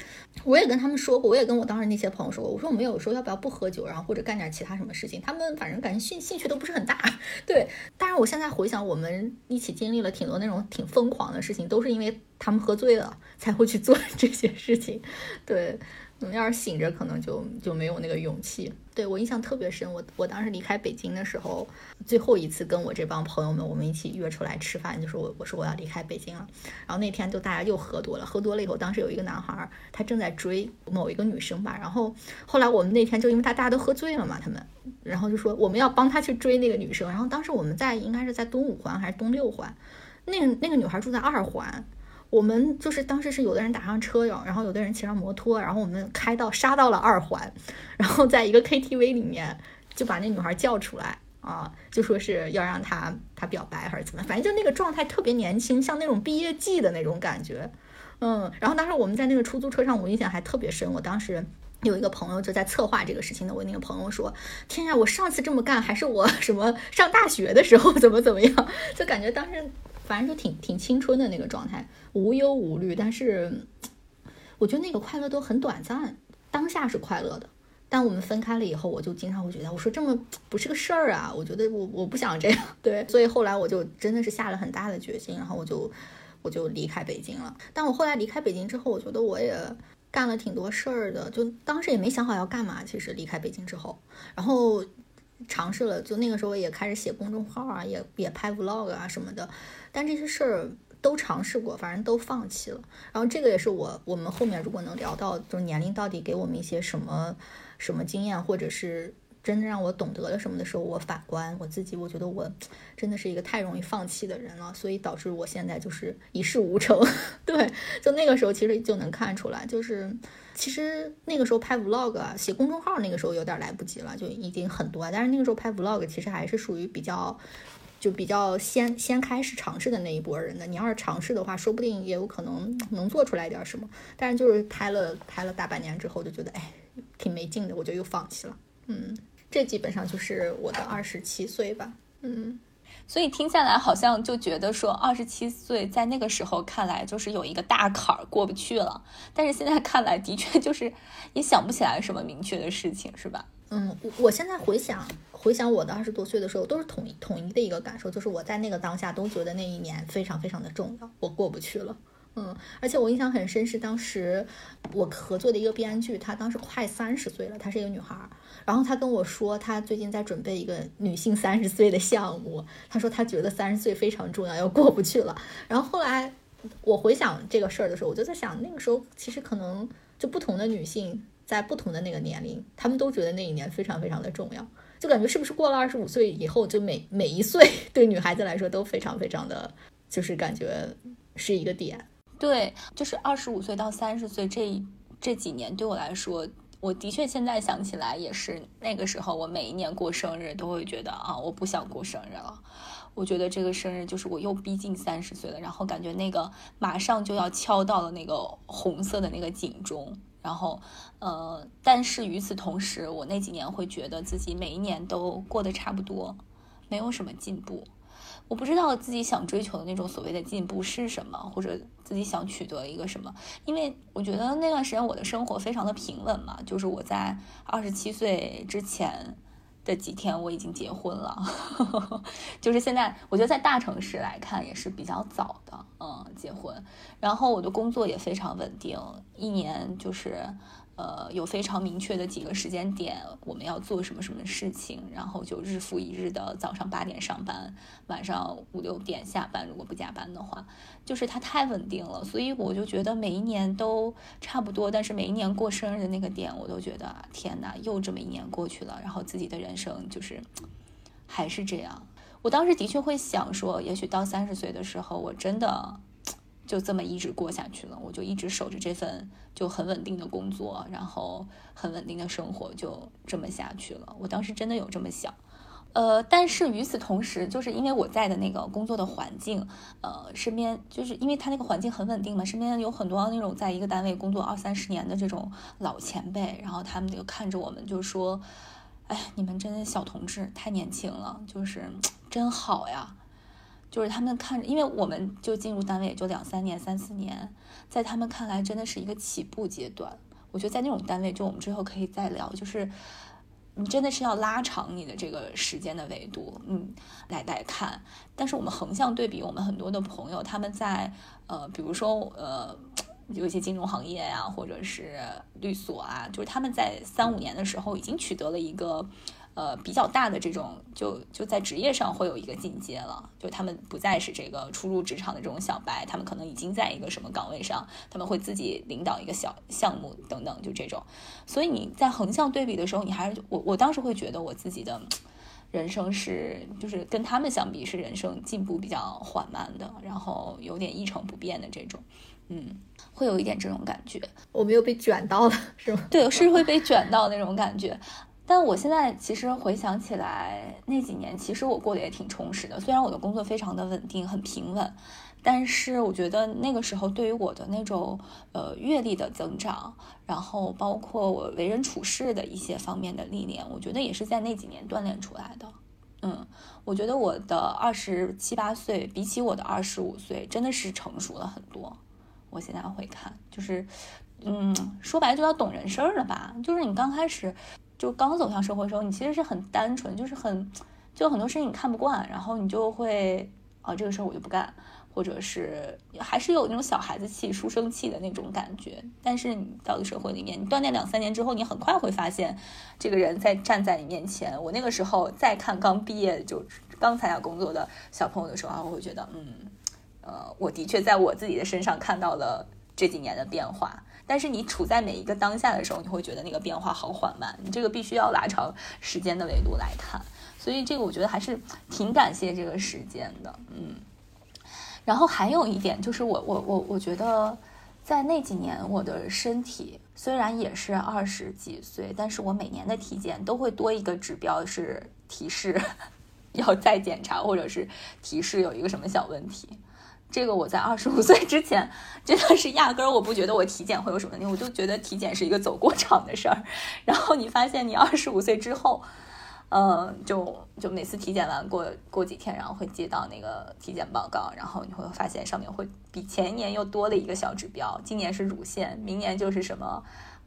我也跟他们说过，我也跟我当时那些朋友说过，我说我们有时候要不要不喝酒，然后或者干点其他什么事情？他们反正感觉兴兴趣都不是很大。*laughs* 对，但是我现在回想，我们一起经历了挺多那种挺疯狂的事情，都是因为他们喝醉了才会去做这些事情。对。嗯，要是醒着，可能就就没有那个勇气。对我印象特别深，我我当时离开北京的时候，最后一次跟我这帮朋友们，我们一起约出来吃饭，就是我我说我要离开北京了。然后那天就大家又喝多了，喝多了以后，当时有一个男孩，他正在追某一个女生吧。然后后来我们那天就因为他大家都喝醉了嘛，他们，然后就说我们要帮他去追那个女生。然后当时我们在应该是在东五环还是东六环，那个那个女孩住在二环。我们就是当时是有的人打上车哟，然后有的人骑上摩托，然后我们开到杀到了二环，然后在一个 KTV 里面就把那女孩叫出来啊，就说是要让她她表白还是怎么，反正就那个状态特别年轻，像那种毕业季的那种感觉，嗯，然后当时我们在那个出租车上，我印象还特别深。我当时有一个朋友就在策划这个事情的，我那个朋友说：“天呀，我上次这么干还是我什么上大学的时候怎么怎么样？”就感觉当时。反正就挺挺青春的那个状态，无忧无虑。但是我觉得那个快乐都很短暂，当下是快乐的。但我们分开了以后，我就经常会觉得，我说这么不是个事儿啊。我觉得我我不想这样，*laughs* 对。所以后来我就真的是下了很大的决心，然后我就我就离开北京了。但我后来离开北京之后，我觉得我也干了挺多事儿的，就当时也没想好要干嘛。其实离开北京之后，然后尝试了，就那个时候也开始写公众号啊，也也拍 vlog 啊什么的。但这些事儿都尝试过，反正都放弃了。然后这个也是我我们后面如果能聊到，就是年龄到底给我们一些什么什么经验，或者是真的让我懂得了什么的时候，我反观我自己，我觉得我真的是一个太容易放弃的人了，所以导致我现在就是一事无成。*laughs* 对，就那个时候其实就能看出来，就是其实那个时候拍 vlog 啊，写公众号那个时候有点来不及了，就已经很多。但是那个时候拍 vlog 其实还是属于比较。就比较先先开始尝试的那一波人的，你要是尝试的话，说不定也有可能能做出来点什么。但是就是拍了拍了大半年之后，就觉得哎，挺没劲的，我就又放弃了。嗯，这基本上就是我的二十七岁吧。嗯。所以听下来好像就觉得说，二十七岁在那个时候看来就是有一个大坎儿过不去了，但是现在看来的确就是也想不起来什么明确的事情，是吧？嗯，我我现在回想回想我的二十多岁的时候，都是统一统一的一个感受，就是我在那个当下都觉得那一年非常非常的重要，我过不去了。嗯，而且我印象很深，是当时我合作的一个编剧，她当时快三十岁了，她是一个女孩儿。然后她跟我说，她最近在准备一个女性三十岁的项目。她说她觉得三十岁非常重要，要过不去了。然后后来我回想这个事儿的时候，我就在想，那个时候其实可能就不同的女性在不同的那个年龄，他们都觉得那一年非常非常的重要。就感觉是不是过了二十五岁以后，就每每一岁对女孩子来说都非常非常的，就是感觉是一个点。对，就是二十五岁到三十岁这这几年，对我来说，我的确现在想起来也是那个时候，我每一年过生日都会觉得啊，我不想过生日了。我觉得这个生日就是我又逼近三十岁了，然后感觉那个马上就要敲到了那个红色的那个警钟。然后，呃，但是与此同时，我那几年会觉得自己每一年都过得差不多，没有什么进步。我不知道自己想追求的那种所谓的进步是什么，或者自己想取得一个什么。因为我觉得那段时间我的生活非常的平稳嘛，就是我在二十七岁之前的几天我已经结婚了，*laughs* 就是现在我觉得在大城市来看也是比较早的，嗯，结婚。然后我的工作也非常稳定，一年就是。呃，有非常明确的几个时间点，我们要做什么什么事情，然后就日复一日的早上八点上班，晚上五六点下班。如果不加班的话，就是它太稳定了，所以我就觉得每一年都差不多。但是每一年过生日的那个点，我都觉得天哪，又这么一年过去了，然后自己的人生就是还是这样。我当时的确会想说，也许到三十岁的时候，我真的。就这么一直过下去了，我就一直守着这份就很稳定的工作，然后很稳定的生活，就这么下去了。我当时真的有这么想，呃，但是与此同时，就是因为我在的那个工作的环境，呃，身边就是因为他那个环境很稳定嘛，身边有很多那种在一个单位工作二三十年的这种老前辈，然后他们就看着我们就说：“哎，你们真的小同志太年轻了，就是 *tsk* 真好呀。”就是他们看，因为我们就进入单位也就两三年、三四年，在他们看来真的是一个起步阶段。我觉得在那种单位，就我们之后可以再聊，就是你真的是要拉长你的这个时间的维度，嗯，来来看。但是我们横向对比，我们很多的朋友他们在呃，比如说呃，有一些金融行业啊，或者是律所啊，就是他们在三五年的时候已经取得了一个。呃，比较大的这种，就就在职业上会有一个进阶了，就他们不再是这个初入职场的这种小白，他们可能已经在一个什么岗位上，他们会自己领导一个小项目等等，就这种。所以你在横向对比的时候，你还是我我当时会觉得我自己的人生是，就是跟他们相比是人生进步比较缓慢的，然后有点一成不变的这种，嗯，会有一点这种感觉。我没有被卷到了，是吗？对，是会被卷到那种感觉。但我现在其实回想起来，那几年其实我过得也挺充实的。虽然我的工作非常的稳定，很平稳，但是我觉得那个时候对于我的那种呃阅历的增长，然后包括我为人处事的一些方面的历练，我觉得也是在那几年锻炼出来的。嗯，我觉得我的二十七八岁比起我的二十五岁，真的是成熟了很多。我现在会看，就是嗯，说白了就要懂人事儿了吧？就是你刚开始。就刚走向社会的时候，你其实是很单纯，就是很，就很多事情你看不惯，然后你就会啊，这个事儿我就不干，或者是还是有那种小孩子气、书生气的那种感觉。但是你到了社会里面，你锻炼两三年之后，你很快会发现，这个人在站在你面前。我那个时候再看刚毕业就刚参加工作的小朋友的时候，我会觉得，嗯，呃，我的确在我自己的身上看到了这几年的变化。但是你处在每一个当下的时候，你会觉得那个变化好缓慢。你这个必须要拉长时间的维度来看，所以这个我觉得还是挺感谢这个时间的，嗯。然后还有一点就是，我我我我觉得在那几年，我的身体虽然也是二十几岁，但是我每年的体检都会多一个指标是提示 *laughs* 要再检查，或者是提示有一个什么小问题。这个我在二十五岁之前真的是压根儿我不觉得我体检会有什么问题，我就觉得体检是一个走过场的事儿。然后你发现你二十五岁之后，嗯，就就每次体检完过过几天，然后会接到那个体检报告，然后你会发现上面会比前一年又多了一个小指标，今年是乳腺，明年就是什么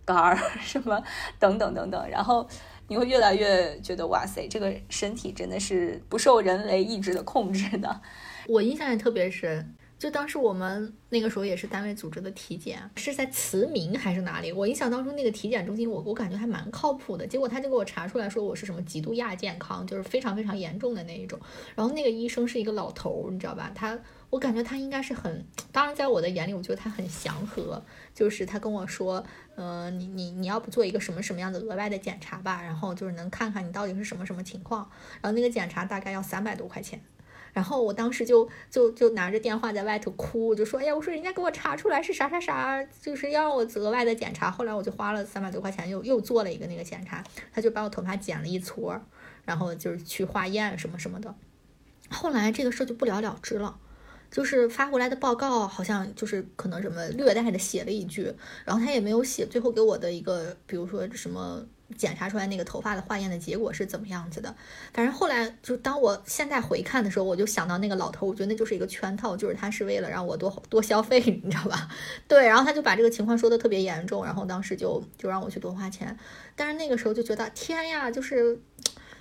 肝儿 *laughs* 什么等等等等，然后你会越来越觉得哇塞，这个身体真的是不受人为意志的控制的。我印象也特别深，就当时我们那个时候也是单位组织的体检，是在慈铭还是哪里？我印象当中那个体检中心，我我感觉还蛮靠谱的。结果他就给我查出来说我是什么极度亚健康，就是非常非常严重的那一种。然后那个医生是一个老头，你知道吧？他我感觉他应该是很，当然在我的眼里，我觉得他很祥和。就是他跟我说，嗯，你你你要不做一个什么什么样的额外的检查吧？然后就是能看看你到底是什么什么情况。然后那个检查大概要三百多块钱。然后我当时就就就拿着电话在外头哭，我就说，哎呀，我说人家给我查出来是啥啥啥，就是要让我额外的检查。后来我就花了三百多块钱，又又做了一个那个检查，他就把我头发剪了一撮，然后就是去化验什么什么的。后来这个事儿就不了了之了，就是发回来的报告好像就是可能什么略带的写了一句，然后他也没有写最后给我的一个，比如说什么。检查出来那个头发的化验的结果是怎么样子的？反正后来就当我现在回看的时候，我就想到那个老头，我觉得那就是一个圈套，就是他是为了让我多多消费，*laughs* 你知道吧？对，然后他就把这个情况说的特别严重，然后当时就就让我去多花钱。但是那个时候就觉得天呀，就是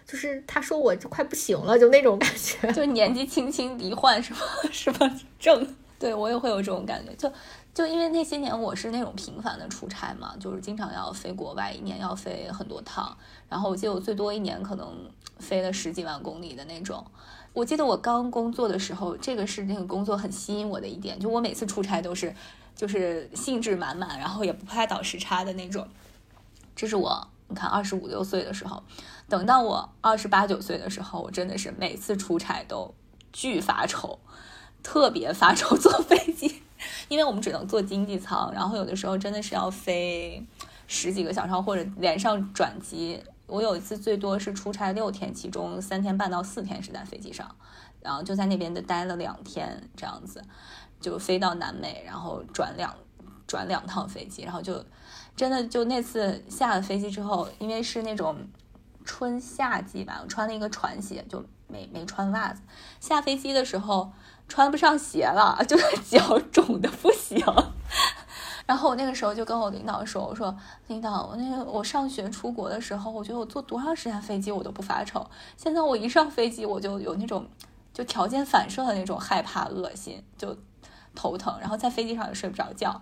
就是他说我就快不行了，就那种感觉，*laughs* 就年纪轻轻罹患什么什么症，对我也会有这种感觉，就。就因为那些年我是那种频繁的出差嘛，就是经常要飞国外，一年要飞很多趟。然后我记得我最多一年可能飞了十几万公里的那种。我记得我刚工作的时候，这个是那个工作很吸引我的一点，就我每次出差都是就是兴致满满，然后也不怕倒时差的那种。这是我你看二十五六岁的时候，等到我二十八九岁的时候，我真的是每次出差都巨发愁，特别发愁坐飞机。因为我们只能坐经济舱，然后有的时候真的是要飞十几个小时，或者连上转机。我有一次最多是出差六天，其中三天半到四天是在飞机上，然后就在那边的待了两天，这样子就飞到南美，然后转两转两趟飞机，然后就真的就那次下了飞机之后，因为是那种春夏季吧，我穿了一个船鞋，就没没穿袜子。下飞机的时候穿不上鞋了，*laughs* 就脚肿的不行。*laughs* 然后我那个时候就跟我领导说：“我说领导，我那个我上学出国的时候，我觉得我坐多长时间飞机我都不发愁。现在我一上飞机我就有那种就条件反射的那种害怕、恶心，就头疼，然后在飞机上也睡不着觉，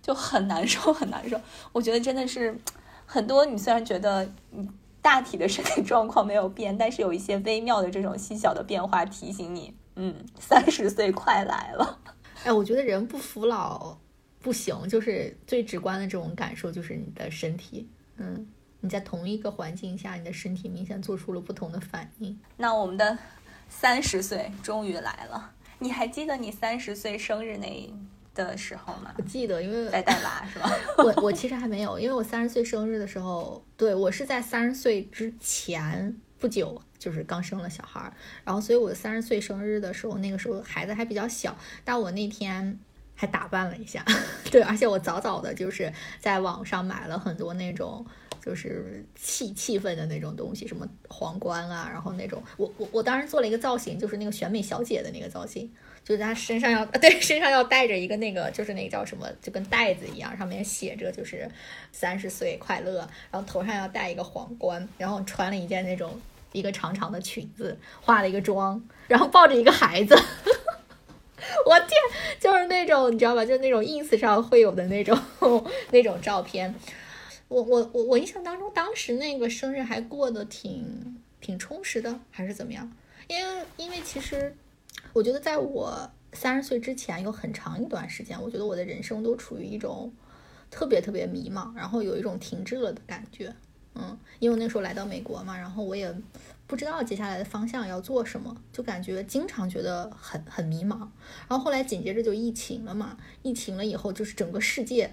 就很难受，很难受。我觉得真的是 *tsk* 很多，你虽然觉得你大体的身体状况没有变，但是有一些微妙的这种细小的变化提醒你，嗯，三十岁快来了。*laughs* 哎，我觉得人不服老。”不行，就是最直观的这种感受，就是你的身体，嗯，你在同一个环境下，你的身体明显做出了不同的反应。那我们的三十岁终于来了，你还记得你三十岁生日那的时候吗？我记得，因为在带娃是吧？*laughs* 我我其实还没有，因为我三十岁生日的时候，对我是在三十岁之前不久，就是刚生了小孩儿，然后所以我三十岁生日的时候，那个时候孩子还比较小，但我那天。还打扮了一下，*laughs* 对，而且我早早的就是在网上买了很多那种就是气气氛的那种东西，什么皇冠啊，然后那种我我我当时做了一个造型，就是那个选美小姐的那个造型，就是她身上要 *laughs* 对身上要带着一个那个就是那个叫什么，就跟袋子一样，上面写着就是三十岁快乐，然后头上要戴一个皇冠，然后穿了一件那种一个长长的裙子，化了一个妆，然后抱着一个孩子。*laughs* 我天，就是那种你知道吧，就是那种 ins 上会有的那种 *laughs* 那种照片。我我我我印象当中，当时那个生日还过得挺挺充实的，还是怎么样？因为因为其实我觉得在我三十岁之前有很长一段时间，我觉得我的人生都处于一种特别特别迷茫，然后有一种停滞了的感觉。嗯，因为那时候来到美国嘛，然后我也。不知道接下来的方向要做什么，就感觉经常觉得很很迷茫。然后后来紧接着就疫情了嘛，疫情了以后就是整个世界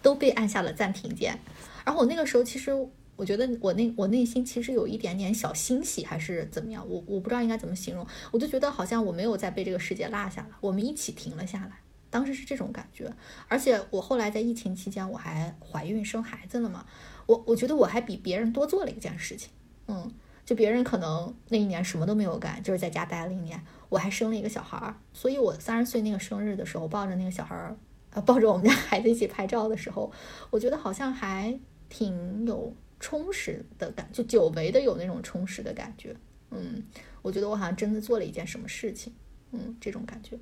都被按下了暂停键。然后我那个时候其实我觉得我内我内心其实有一点点小欣喜，还是怎么样，我我不知道应该怎么形容。我就觉得好像我没有再被这个世界落下了，我们一起停了下来。当时是这种感觉。而且我后来在疫情期间我还怀孕生孩子了嘛，我我觉得我还比别人多做了一件事情，嗯。就别人可能那一年什么都没有干，就是在家待了一年。我还生了一个小孩儿，所以我三十岁那个生日的时候，抱着那个小孩儿，呃，抱着我们家孩子一起拍照的时候，我觉得好像还挺有充实的感，就久违的有那种充实的感觉。嗯，我觉得我好像真的做了一件什么事情，嗯，这种感觉。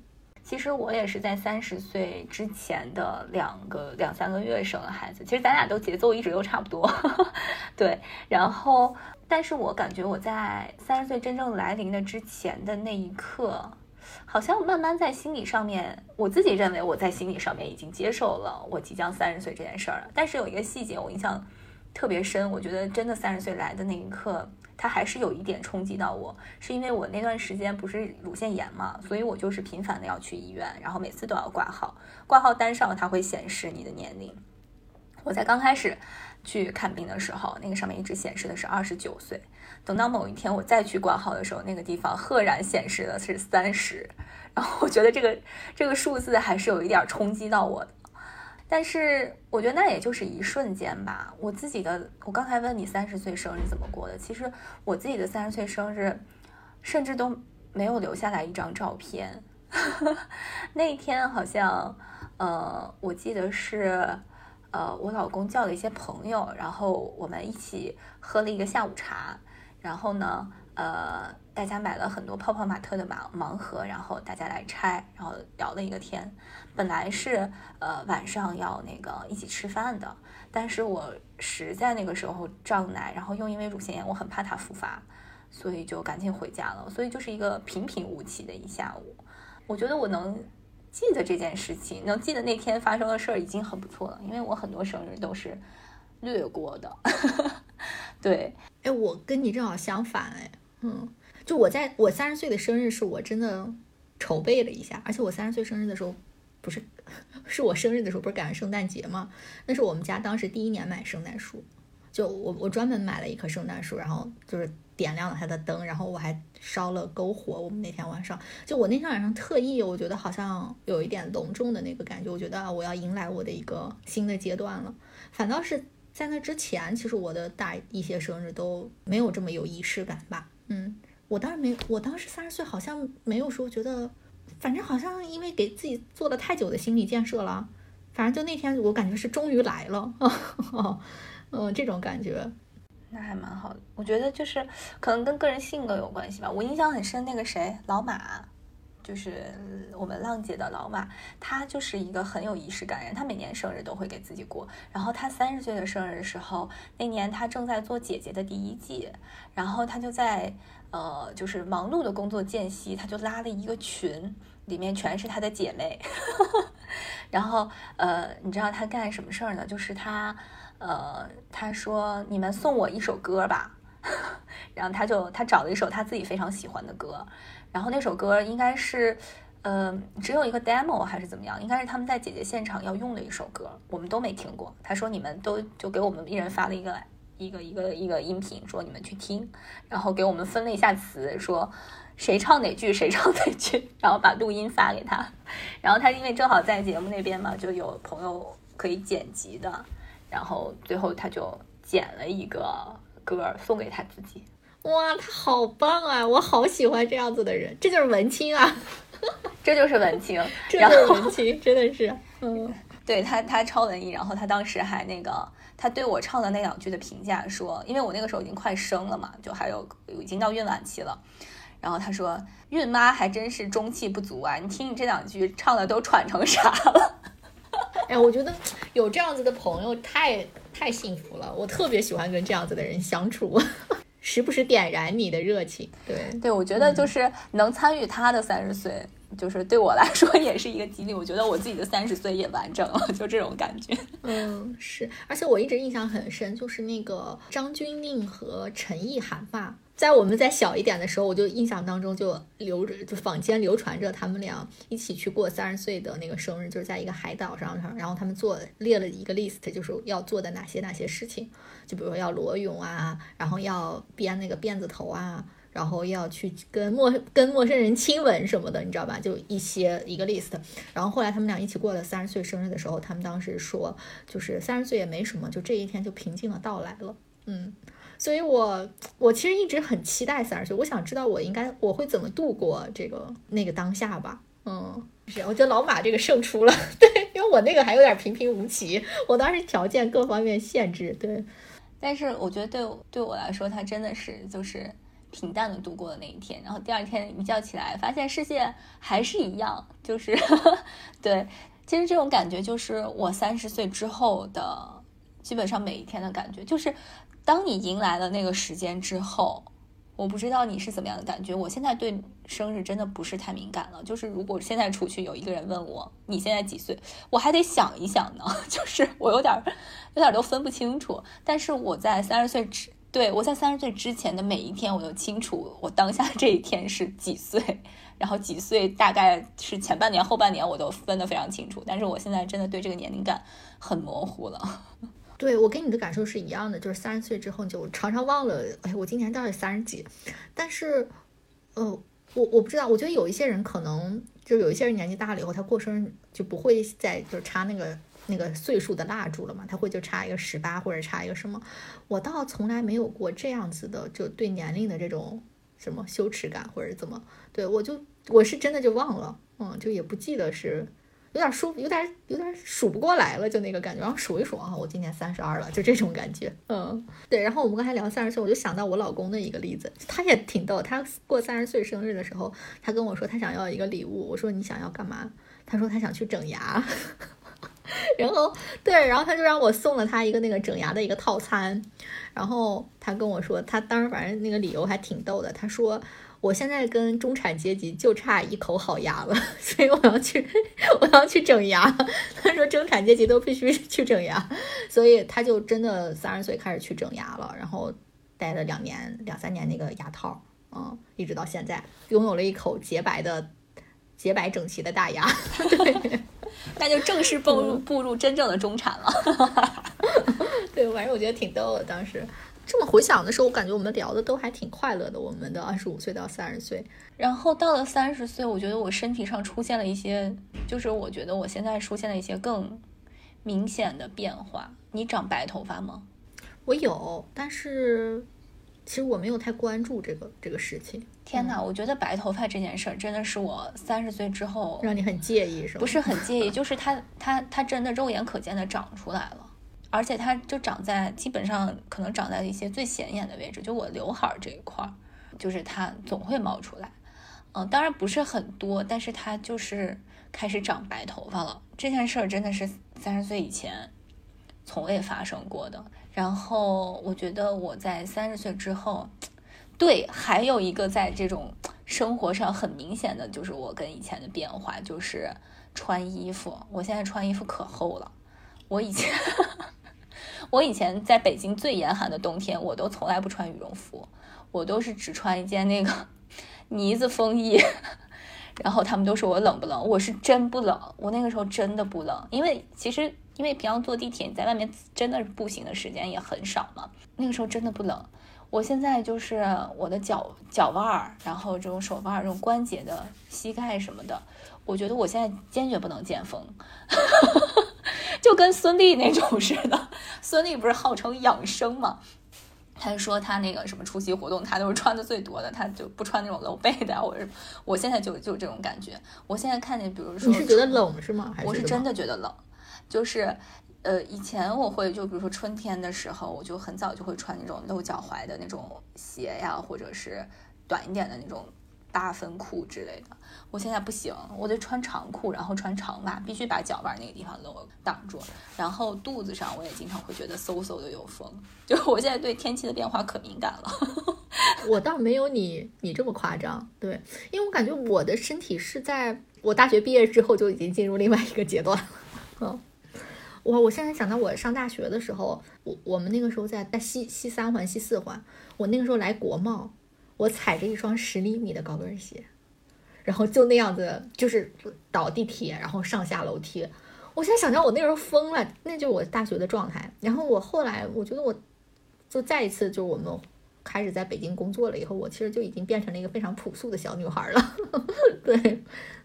其实我也是在三十岁之前的两个两三个月生了孩子。其实咱俩都节奏一直都差不多，*laughs* 对，然后。但是我感觉我在三十岁真正来临的之前的那一刻，好像慢慢在心理上面，我自己认为我在心理上面已经接受了我即将三十岁这件事儿了。但是有一个细节我印象特别深，我觉得真的三十岁来的那一刻，它还是有一点冲击到我，是因为我那段时间不是乳腺炎嘛，所以我就是频繁的要去医院，然后每次都要挂号，挂号单上它会显示你的年龄。我在刚开始。去看病的时候，那个上面一直显示的是二十九岁。等到某一天我再去挂号的时候，那个地方赫然显示的是三十。*laughs* 然后我觉得这个这个数字还是有一点冲击到我的。但是我觉得那也就是一瞬间吧。我自己的，我刚才问你三十岁生日怎么过的，其实我自己的三十岁生日，甚至都没有留下来一张照片。*laughs* 那一天好像，呃，我记得是。呃，我老公叫了一些朋友，然后我们一起喝了一个下午茶。然后呢，呃，大家买了很多泡泡玛特的盲盲盒，然后大家来拆，然后聊了一个天。本来是呃晚上要那个一起吃饭的，但是我实在那个时候胀奶，然后又因为乳腺炎，我很怕它复发，所以就赶紧回家了。所以就是一个平平无奇的一下午。我觉得我能。记得这件事情，能记得那天发生的事儿已经很不错了，因为我很多生日都是略过的。*laughs* 对，哎，我跟你正好相反，哎，嗯，就我在我三十岁的生日是我真的筹备了一下，而且我三十岁生日的时候不是 *laughs* 是我生日的时候不是赶上圣诞节吗？那是我们家当时第一年买圣诞树，就我我专门买了一棵圣诞树，然后就是。点亮了它的灯，然后我还烧了篝火。我们那天晚上，就我那天晚上特意，我觉得好像有一点隆重的那个感觉。我觉得啊，我要迎来我的一个新的阶段了。反倒是在那之前，其实我的大一些生日都没有这么有仪式感吧。嗯，我当时没，我当时三十岁好像没有说觉得，反正好像因为给自己做了太久的心理建设了，反正就那天我感觉是终于来了，*laughs* 嗯，这种感觉。那还蛮好的，我觉得就是可能跟个人性格有关系吧。我印象很深，那个谁老马，就是我们浪姐的老马，他就是一个很有仪式感人。他每年生日都会给自己过。然后他三十岁的生日的时候，那年他正在做姐姐的第一季，然后他就在呃就是忙碌的工作间隙，他就拉了一个群，里面全是他的姐妹。*laughs* 然后呃，你知道他干什么事儿呢？就是他。呃，他说：“你们送我一首歌吧。*laughs* ”然后他就他找了一首他自己非常喜欢的歌，然后那首歌应该是，呃，只有一个 demo 还是怎么样？应该是他们在姐姐现场要用的一首歌，我们都没听过。他说：“你们都就给我们一人发了一个一个一个一个音频，说你们去听，然后给我们分了一下词，说谁唱哪句谁唱哪句，然后把录音发给他。然后他因为正好在节目那边嘛，就有朋友可以剪辑的。”然后最后他就剪了一个歌送给他自己，哇，他好棒啊！我好喜欢这样子的人，这就是文青啊，*laughs* 这就是文青，*laughs* 这就是文青，真的是，嗯，*laughs* 对他他超文艺，然后他当时还那个，他对我唱的那两句的评价说，因为我那个时候已经快生了嘛，就还有已经到孕晚期了，然后他说孕妈还真是中气不足啊，你听你这两句唱的都喘成啥了。*laughs* 哎，我觉得有这样子的朋友太太幸福了，我特别喜欢跟这样子的人相处，*laughs* 时不时点燃你的热情。对对，我觉得就是能参与他的三十岁，就是对我来说也是一个激励。我觉得我自己的三十岁也完整了，就这种感觉。*laughs* 嗯，是，而且我一直印象很深，就是那个张钧甯和陈意涵吧。在我们再小一点的时候，我就印象当中就流着，就坊间流传着他们俩一起去过三十岁的那个生日，就是在一个海岛上，然后他们做列了一个 list，就是要做的哪些哪些事情，就比如说要裸泳啊，然后要编那个辫子头啊，然后要去跟陌跟陌生人亲吻什么的，你知道吧？就一些一个 list。然后后来他们俩一起过了三十岁生日的时候，他们当时说，就是三十岁也没什么，就这一天就平静的到来了，嗯。所以，我我其实一直很期待三十岁，我想知道我应该我会怎么度过这个那个当下吧。嗯，是，我觉得老马这个胜出了，*laughs* 对，因为我那个还有点平平无奇，我当时条件各方面限制，对。但是我觉得对对我来说，他真的是就是平淡的度过了那一天，然后第二天一觉起来，发现世界还是一样，就是 *laughs* 对。其实这种感觉就是我三十岁之后的基本上每一天的感觉，就是。当你迎来了那个时间之后，我不知道你是怎么样的感觉。我现在对生日真的不是太敏感了。就是如果现在出去有一个人问我你现在几岁，我还得想一想呢。*laughs* 就是我有点有点都分不清楚。但是我在三十岁之对我在三十岁之前的每一天，我都清楚我当下这一天是几岁，然后几岁大概是前半年后半年我都分得非常清楚。但是我现在真的对这个年龄感很模糊了。对我跟你的感受是一样的，就是三十岁之后就常常忘了，哎，我今年到底三十几？但是，呃，我我不知道，我觉得有一些人可能就有一些人年纪大了以后，他过生日就不会再就插那个那个岁数的蜡烛了嘛，他会就插一个十八或者插一个什么。我倒从来没有过这样子的，就对年龄的这种什么羞耻感或者怎么，对我就我是真的就忘了，嗯，就也不记得是。有点数，有点有点数不过来了，就那个感觉。然后数一数啊，我今年三十二了，就这种感觉。嗯，对。然后我们刚才聊三十岁，我就想到我老公的一个例子，他也挺逗。他过三十岁生日的时候，他跟我说他想要一个礼物。我说你想要干嘛？他说他想去整牙。*laughs* 然后对，然后他就让我送了他一个那个整牙的一个套餐。然后他跟我说，他当时反正那个理由还挺逗的。他说。我现在跟中产阶级就差一口好牙了，*laughs* 所以我要去，我要去整牙。他说中产阶级都必须去整牙，所以他就真的三十岁开始去整牙了，然后戴了两年、两三年那个牙套，嗯，一直到现在拥有了一口洁白的、洁白整齐的大牙。*laughs* 对，那就正式步入步入真正的中产了。*laughs* 对，反正我觉得挺逗的，当时。这么回想的时候，我感觉我们聊的都还挺快乐的。我们的二十五岁到三十岁，然后到了三十岁，我觉得我身体上出现了一些，就是我觉得我现在出现了一些更明显的变化。你长白头发吗？我有，但是其实我没有太关注这个这个事情。天哪，我觉得白头发这件事儿真的是我三十岁之后让你很介意是吗？不是很介意，就是它它它真的肉眼可见的长出来了，而且它就长在基本上可能长在一些最显眼的位置，就我刘海这一块儿，就是它总会冒出来。嗯，当然不是很多，但是它就是开始长白头发了。这件事儿真的是三十岁以前从未发生过的。然后我觉得我在三十岁之后，对，还有一个在这种生活上很明显的就是我跟以前的变化，就是穿衣服。我现在穿衣服可厚了。我以前，我以前在北京最严寒的冬天，我都从来不穿羽绒服，我都是只穿一件那个。*laughs* 呢子风衣，*laughs* 然后他们都说我冷不冷？我是真不冷，我那个时候真的不冷，因为其实因为平常坐地铁，你在外面真的是步行的时间也很少嘛。那个时候真的不冷。我现在就是我的脚脚腕儿，然后这种手腕儿、这种关节的膝盖什么的，我觉得我现在坚决不能见风，*laughs* 就跟孙俪那种似的。孙俪不是号称养生嘛？他说他那个什么出席活动，他都是穿的最多的，他就不穿那种露背的。我是我现在就就这种感觉。我现在看见，比如说你是觉得冷是吗？我是真的觉得冷，就是呃，以前我会就比如说春天的时候，我就很早就会穿那种露脚踝的那种鞋呀，或者是短一点的那种。八分裤之类的，我现在不行，我得穿长裤，然后穿长袜，必须把脚腕那个地方露挡住。然后肚子上我也经常会觉得嗖嗖的有风，就我现在对天气的变化可敏感了。*laughs* 我倒没有你你这么夸张，对，因为我感觉我的身体是在我大学毕业之后就已经进入另外一个阶段了。*laughs* 嗯，我我现在想到我上大学的时候，我我们那个时候在在西西三环西四环，我那个时候来国贸。我踩着一双十厘米的高跟鞋，然后就那样子，就是倒地铁，然后上下楼梯。我现在想象我那时候疯了，那就是我大学的状态。然后我后来，我觉得我就再一次，就是我们开始在北京工作了以后，我其实就已经变成了一个非常朴素的小女孩了。*laughs* 对，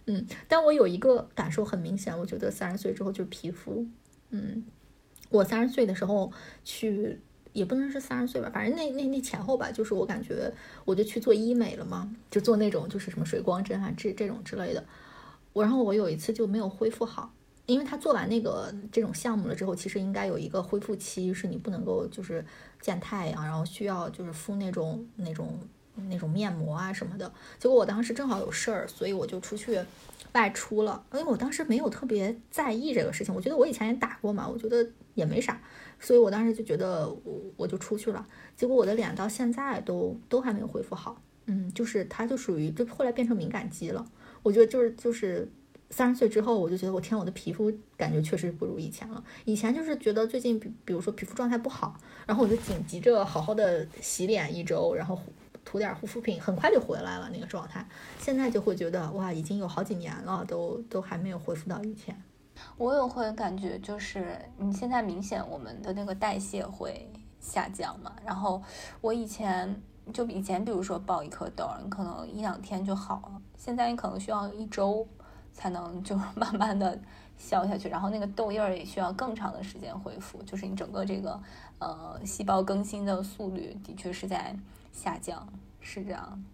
嗯，但我有一个感受很明显，我觉得三十岁之后就是皮肤，嗯，我三十岁的时候去。也不能是三十岁吧，反正那那那前后吧，就是我感觉我就去做医美了嘛，就做那种就是什么水光针啊这这种之类的。我然后我有一次就没有恢复好，因为他做完那个这种项目了之后，其实应该有一个恢复期，是你不能够就是见太阳，然后需要就是敷那种那种那种面膜啊什么的。结果我当时正好有事儿，所以我就出去外出了，因为我当时没有特别在意这个事情，我觉得我以前也打过嘛，我觉得也没啥。所以我当时就觉得我我就出去了，结果我的脸到现在都都还没有恢复好，嗯，就是它就属于就后来变成敏感肌了。我觉得就是就是三十岁之后，我就觉得我天，我的皮肤感觉确实不如以前了。以前就是觉得最近比比如说皮肤状态不好，然后我就紧急着好好的洗脸一周，然后涂点护肤品，很快就回来了那个状态。现在就会觉得哇，已经有好几年了，都都还没有恢复到以前。我也会感觉，就是你现在明显我们的那个代谢会下降嘛。然后我以前就以前，比如说爆一颗痘，你可能一两天就好了，现在你可能需要一周才能就 *laughs* 慢慢的消下去。然后那个痘印儿也需要更长的时间恢复，就是你整个这个呃细胞更新的速率的确是在下降，是这样。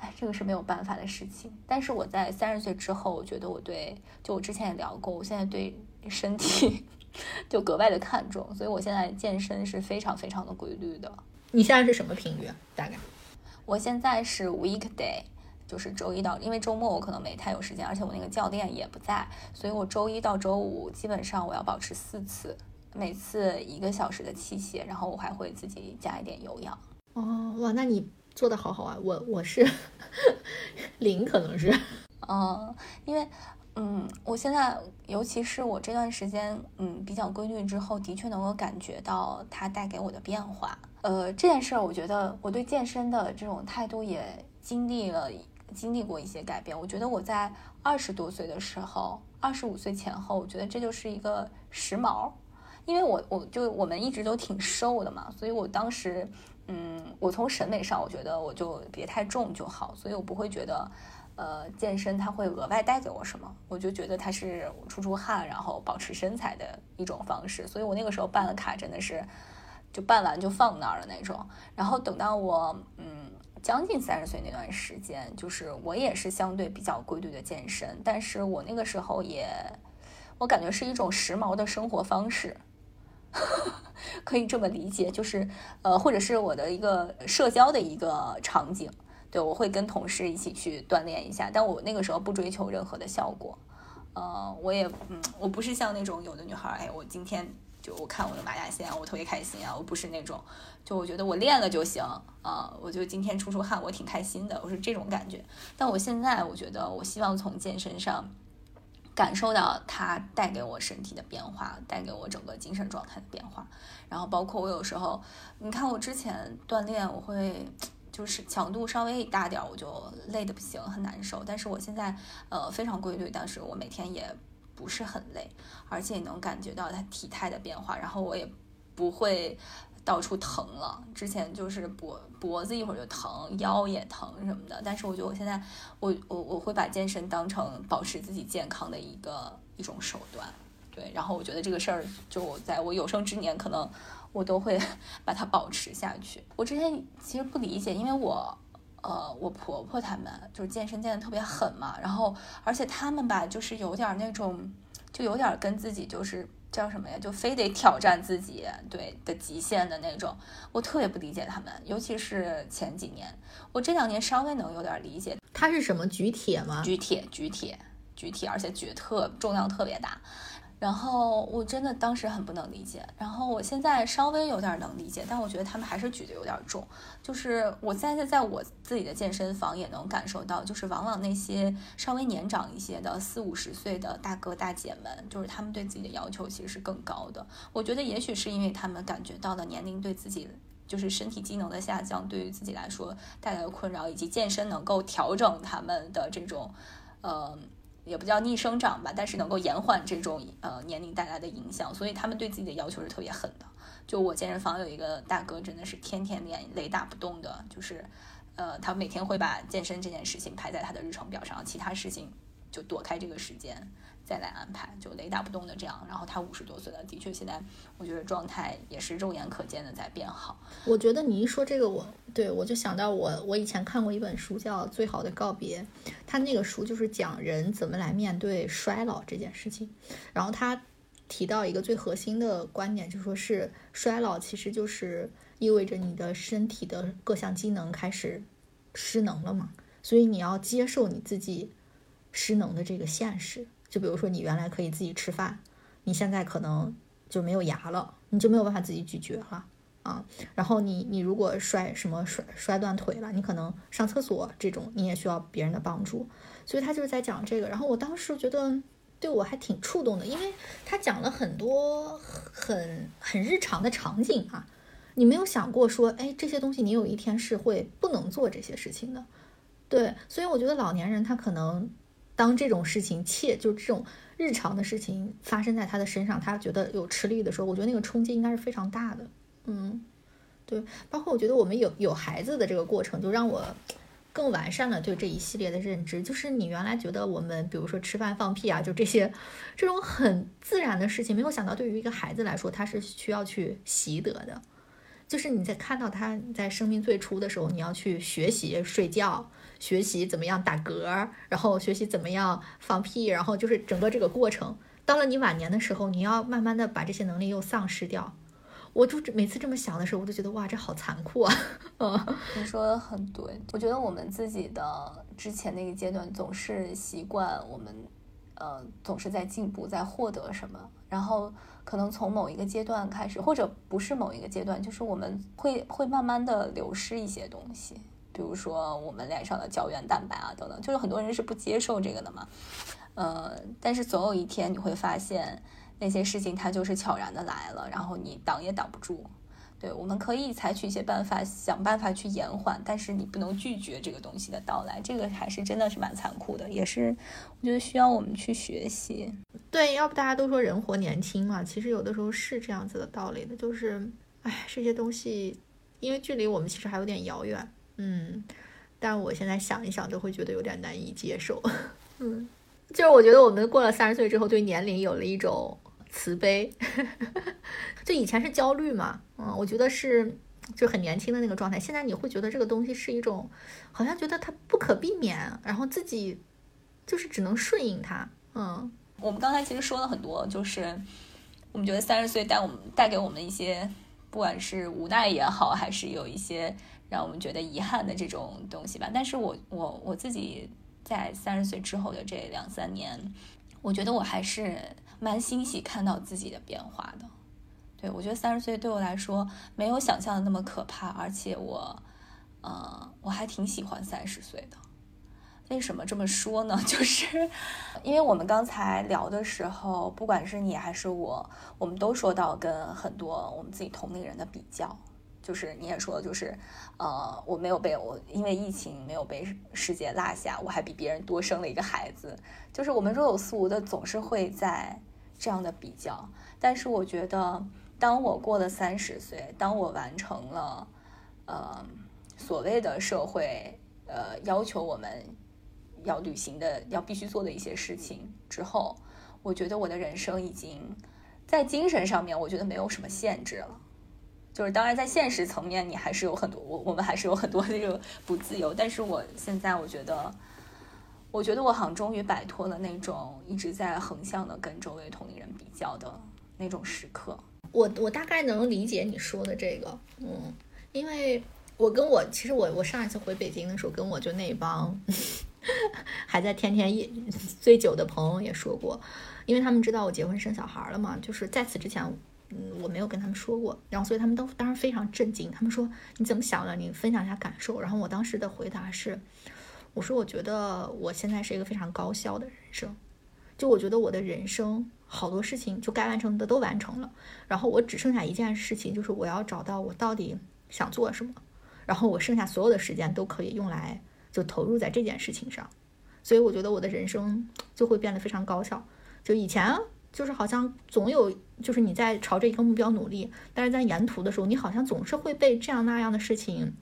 哎，这个是没有办法的事情。但是我在三十岁之后，我觉得我对，就我之前也聊过，我现在对身体 *laughs* 就格外的看重，所以我现在健身是非常非常的规律的。你现在是什么频率？大概？我现在是 weekday，就是周一到，因为周末我可能没太有时间，而且我那个教练也不在，所以我周一到周五基本上我要保持四次，每次一个小时的器械，然后我还会自己加一点有氧。哦，哇，那你。做的好好啊，我我是 *laughs* 零，可能是，嗯，因为，嗯，我现在，尤其是我这段时间，嗯，比较规律之后，的确能够感觉到它带给我的变化。呃，这件事儿，我觉得我对健身的这种态度也经历了，经历过一些改变。我觉得我在二十多岁的时候，二十五岁前后，我觉得这就是一个时髦，因为我我就我们一直都挺瘦的嘛，所以我当时。嗯，我从审美上，我觉得我就别太重就好，所以我不会觉得，呃，健身它会额外带给我什么，我就觉得它是出出汗，然后保持身材的一种方式。所以我那个时候办了卡，真的是就办完就放那儿了那种。然后等到我嗯将近三十岁那段时间，就是我也是相对比较规律的健身，但是我那个时候也，我感觉是一种时髦的生活方式，*laughs* 可以这么理解，就是呃，或者是我的一个社交的一个场景，对我会跟同事一起去锻炼一下，但我那个时候不追求任何的效果，呃，我也嗯，我不是像那种有的女孩，哎，我今天。就我看我的马甲线，我特别开心啊！我不是那种，就我觉得我练了就行啊，我就今天出出汗，我挺开心的，我是这种感觉。但我现在我觉得，我希望从健身上感受到它带给我身体的变化，带给我整个精神状态的变化。然后包括我有时候，你看我之前锻炼，我会就是强度稍微大点，我就累的不行，很难受。但是我现在呃非常规律，但是我每天也。不是很累，而且能感觉到它体态的变化，然后我也不会到处疼了。之前就是脖脖子一会儿就疼，腰也疼什么的。但是我觉得我现在，我我我会把健身当成保持自己健康的一个一种手段，对。然后我觉得这个事儿，就在我有生之年，可能我都会 *laughs* 把它保持下去。我之前其实不理解，因为我。呃，我婆婆他们就是健身健的特别狠嘛，然后而且他们吧，就是有点那种，就有点跟自己就是叫什么呀，就非得挑战自己对的极限的那种。我特别不理解他们，尤其是前几年，我这两年稍微能有点理解。他是什么举铁吗？举铁，举铁，举铁，而且举特重量特别大。然后我真的当时很不能理解，然后我现在稍微有点能理解，但我觉得他们还是举得有点重。就是我现在在我自己的健身房也能感受到，就是往往那些稍微年长一些的四五十岁的大哥大姐们，就是他们对自己的要求其实是更高的。我觉得也许是因为他们感觉到了年龄对自己就是身体机能的下降，对于自己来说带来的困扰，以及健身能够调整他们的这种，呃。也不叫逆生长吧，但是能够延缓这种呃年龄带来的影响，所以他们对自己的要求是特别狠的。就我健身房有一个大哥，真的是天天练，雷打不动的，就是呃他每天会把健身这件事情排在他的日程表上，其他事情就躲开这个时间。再来安排，就雷打不动的这样。然后他五十多岁了，的确现在我觉得状态也是肉眼可见的在变好。我觉得你一说这个，我对我就想到我我以前看过一本书叫《最好的告别》，他那个书就是讲人怎么来面对衰老这件事情。然后他提到一个最核心的观点，就说是衰老其实就是意味着你的身体的各项机能开始失能了嘛，所以你要接受你自己失能的这个现实。就比如说，你原来可以自己吃饭，你现在可能就没有牙了，你就没有办法自己咀嚼了啊。然后你你如果摔什么摔摔断腿了，你可能上厕所这种你也需要别人的帮助。所以他就是在讲这个。然后我当时觉得对我还挺触动的，因为他讲了很多很很日常的场景啊。你没有想过说，哎，这些东西你有一天是会不能做这些事情的。对，所以我觉得老年人他可能。当这种事情切就这种日常的事情发生在他的身上，他觉得有吃力的时候，我觉得那个冲击应该是非常大的。嗯，对，包括我觉得我们有有孩子的这个过程，就让我更完善了对这一系列的认知。就是你原来觉得我们比如说吃饭放屁啊，就这些这种很自然的事情，没有想到对于一个孩子来说，他是需要去习得的。就是你在看到他在生命最初的时候，你要去学习睡觉。学习怎么样打嗝，然后学习怎么样放屁，然后就是整个这个过程。到了你晚年的时候，你要慢慢的把这些能力又丧失掉。我就每次这么想的时候，我都觉得哇，这好残酷啊！嗯，你说的很对。我觉得我们自己的之前那个阶段总是习惯我们，呃，总是在进步，在获得什么，然后可能从某一个阶段开始，或者不是某一个阶段，就是我们会会慢慢的流失一些东西。比如说我们脸上的胶原蛋白啊，等等，就是很多人是不接受这个的嘛，呃，但是总有一天你会发现那些事情它就是悄然的来了，然后你挡也挡不住。对，我们可以采取一些办法，想办法去延缓，但是你不能拒绝这个东西的到来，这个还是真的是蛮残酷的，也是我觉得需要我们去学习。对，要不大家都说人活年轻嘛，其实有的时候是这样子的道理的，就是，哎，这些东西因为距离我们其实还有点遥远。嗯，但我现在想一想，都会觉得有点难以接受。*laughs* 嗯，就是我觉得我们过了三十岁之后，对年龄有了一种慈悲。*laughs* 就以前是焦虑嘛，嗯，我觉得是就很年轻的那个状态。现在你会觉得这个东西是一种，好像觉得它不可避免，然后自己就是只能顺应它。嗯，我们刚才其实说了很多，就是我们觉得三十岁带我们带给我们一些，不管是无奈也好，还是有一些让我们觉得遗憾的这种东西吧。但是我我我自己在三十岁之后的这两三年，我觉得我还是蛮欣喜看到自己的变化的。对，我觉得三十岁对我来说没有想象的那么可怕，而且我，呃，我还挺喜欢三十岁的。为什么这么说呢？*laughs* 就是因为我们刚才聊的时候，不管是你还是我，我们都说到跟很多我们自己同龄人的比较。就是你也说，就是呃，我没有被我因为疫情没有被世界落下，我还比别人多生了一个孩子。就是我们若有似无的总是会在这样的比较，但是我觉得。当我过了三十岁，当我完成了，呃，所谓的社会呃要求我们要履行的、要必须做的一些事情之后，我觉得我的人生已经在精神上面，我觉得没有什么限制了。就是当然，在现实层面，你还是有很多，我我们还是有很多那个 *laughs* 不自由。但是我现在，我觉得，我觉得我好像终于摆脱了那种一直在横向的跟周围同龄人比较的那种时刻。我我大概能理解你说的这个，嗯，因为我跟我其实我我上一次回北京的时候，跟我就那帮 *laughs* 还在天天夜醉酒的朋友也说过，因为他们知道我结婚生小孩了嘛，就是在此之前，嗯，我没有跟他们说过，然后所以他们都当时非常震惊，他们说你怎么想的？你分享一下感受。然后我当时的回答是，我说我觉得我现在是一个非常高效的人生，就我觉得我的人生。好多事情就该完成的都完成了，然后我只剩下一件事情，就是我要找到我到底想做什么，然后我剩下所有的时间都可以用来就投入在这件事情上，所以我觉得我的人生就会变得非常高效。就以前就是好像总有就是你在朝着一个目标努力，但是在沿途的时候，你好像总是会被这样那样的事情。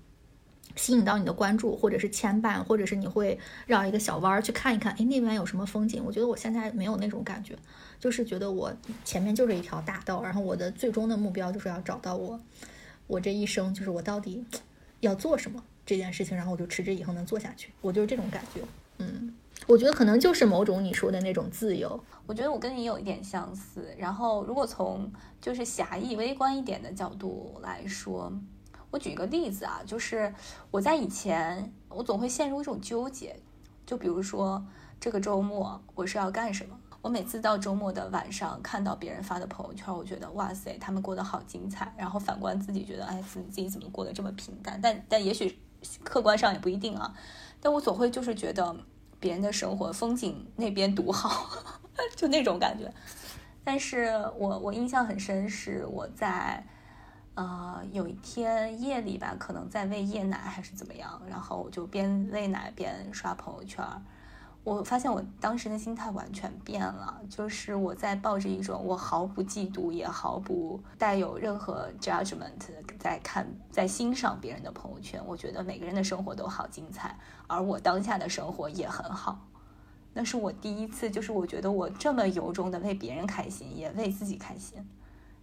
吸引到你的关注，或者是牵绊，或者是你会绕一个小弯儿去看一看，哎，那边有什么风景？我觉得我现在没有那种感觉，就是觉得我前面就是一条大道，然后我的最终的目标就是要找到我，我这一生就是我到底要做什么这件事情，然后我就持之以恒能做下去，我就是这种感觉。嗯，我觉得可能就是某种你说的那种自由。我觉得我跟你有一点相似。然后如果从就是狭义微观一点的角度来说。我举一个例子啊，就是我在以前，我总会陷入一种纠结，就比如说这个周末我是要干什么？我每次到周末的晚上看到别人发的朋友圈，我觉得哇塞，他们过得好精彩。然后反观自己，觉得哎，自己怎么过得这么平淡？但但也许客观上也不一定啊。但我总会就是觉得别人的生活风景那边独好，*laughs* 就那种感觉。但是我我印象很深，是我在。呃，有一天夜里吧，可能在喂夜奶还是怎么样，然后我就边喂奶边刷朋友圈。我发现我当时的心态完全变了，就是我在抱着一种我毫不嫉妒也毫不带有任何 judgment 在看在欣赏别人的朋友圈。我觉得每个人的生活都好精彩，而我当下的生活也很好。那是我第一次，就是我觉得我这么由衷的为别人开心，也为自己开心。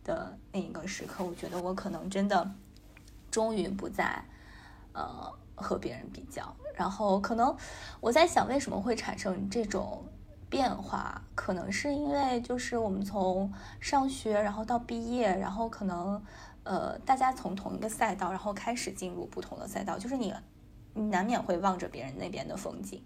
的那一个时刻，我觉得我可能真的终于不再呃和别人比较，然后可能我在想为什么会产生这种变化，可能是因为就是我们从上学然后到毕业，然后可能呃大家从同一个赛道，然后开始进入不同的赛道，就是你你难免会望着别人那边的风景，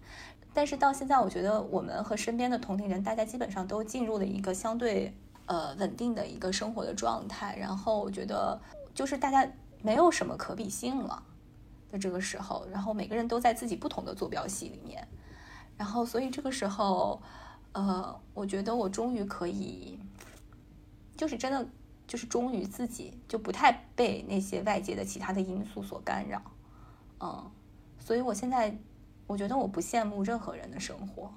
但是到现在，我觉得我们和身边的同龄人，大家基本上都进入了一个相对。呃，稳定的一个生活的状态，然后我觉得就是大家没有什么可比性了，在这个时候，然后每个人都在自己不同的坐标系里面，然后所以这个时候，呃，我觉得我终于可以，就是真的就是忠于自己，就不太被那些外界的其他的因素所干扰，嗯，所以我现在我觉得我不羡慕任何人的生活。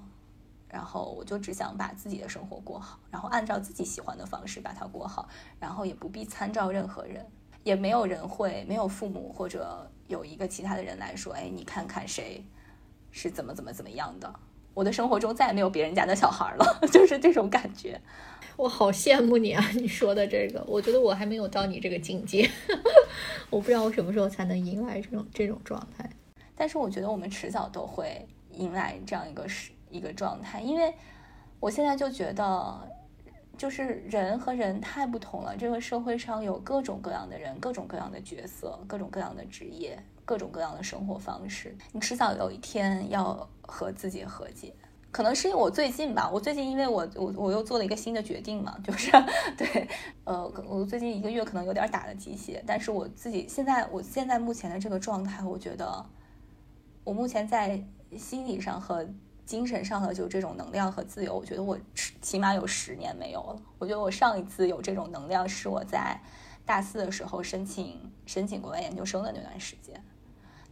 然后我就只想把自己的生活过好，然后按照自己喜欢的方式把它过好，然后也不必参照任何人，也没有人会，没有父母或者有一个其他的人来说，哎，你看看谁是怎么怎么怎么样的，我的生活中再也没有别人家的小孩了，*laughs* 就是这种感觉。我好羡慕你啊！你说的这个，我觉得我还没有到你这个境界，*laughs* 我不知道我什么时候才能迎来这种这种状态。但是我觉得我们迟早都会迎来这样一个是一个状态，因为我现在就觉得，就是人和人太不同了。这个社会上有各种各样的人，各种各样的角色，各种各样的职业，各种各样的生活方式。你迟早有一天要和自己和解。可能是因为我最近吧，我最近因为我我我又做了一个新的决定嘛，就是 *laughs* 对，呃，我最近一个月可能有点打了鸡血，但是我自己现在我现在目前的这个状态，我觉得我目前在心理上和精神上的就这种能量和自由，我觉得我起码有十年没有了。我觉得我上一次有这种能量是我在大四的时候申请申请国外研究生的那段时间。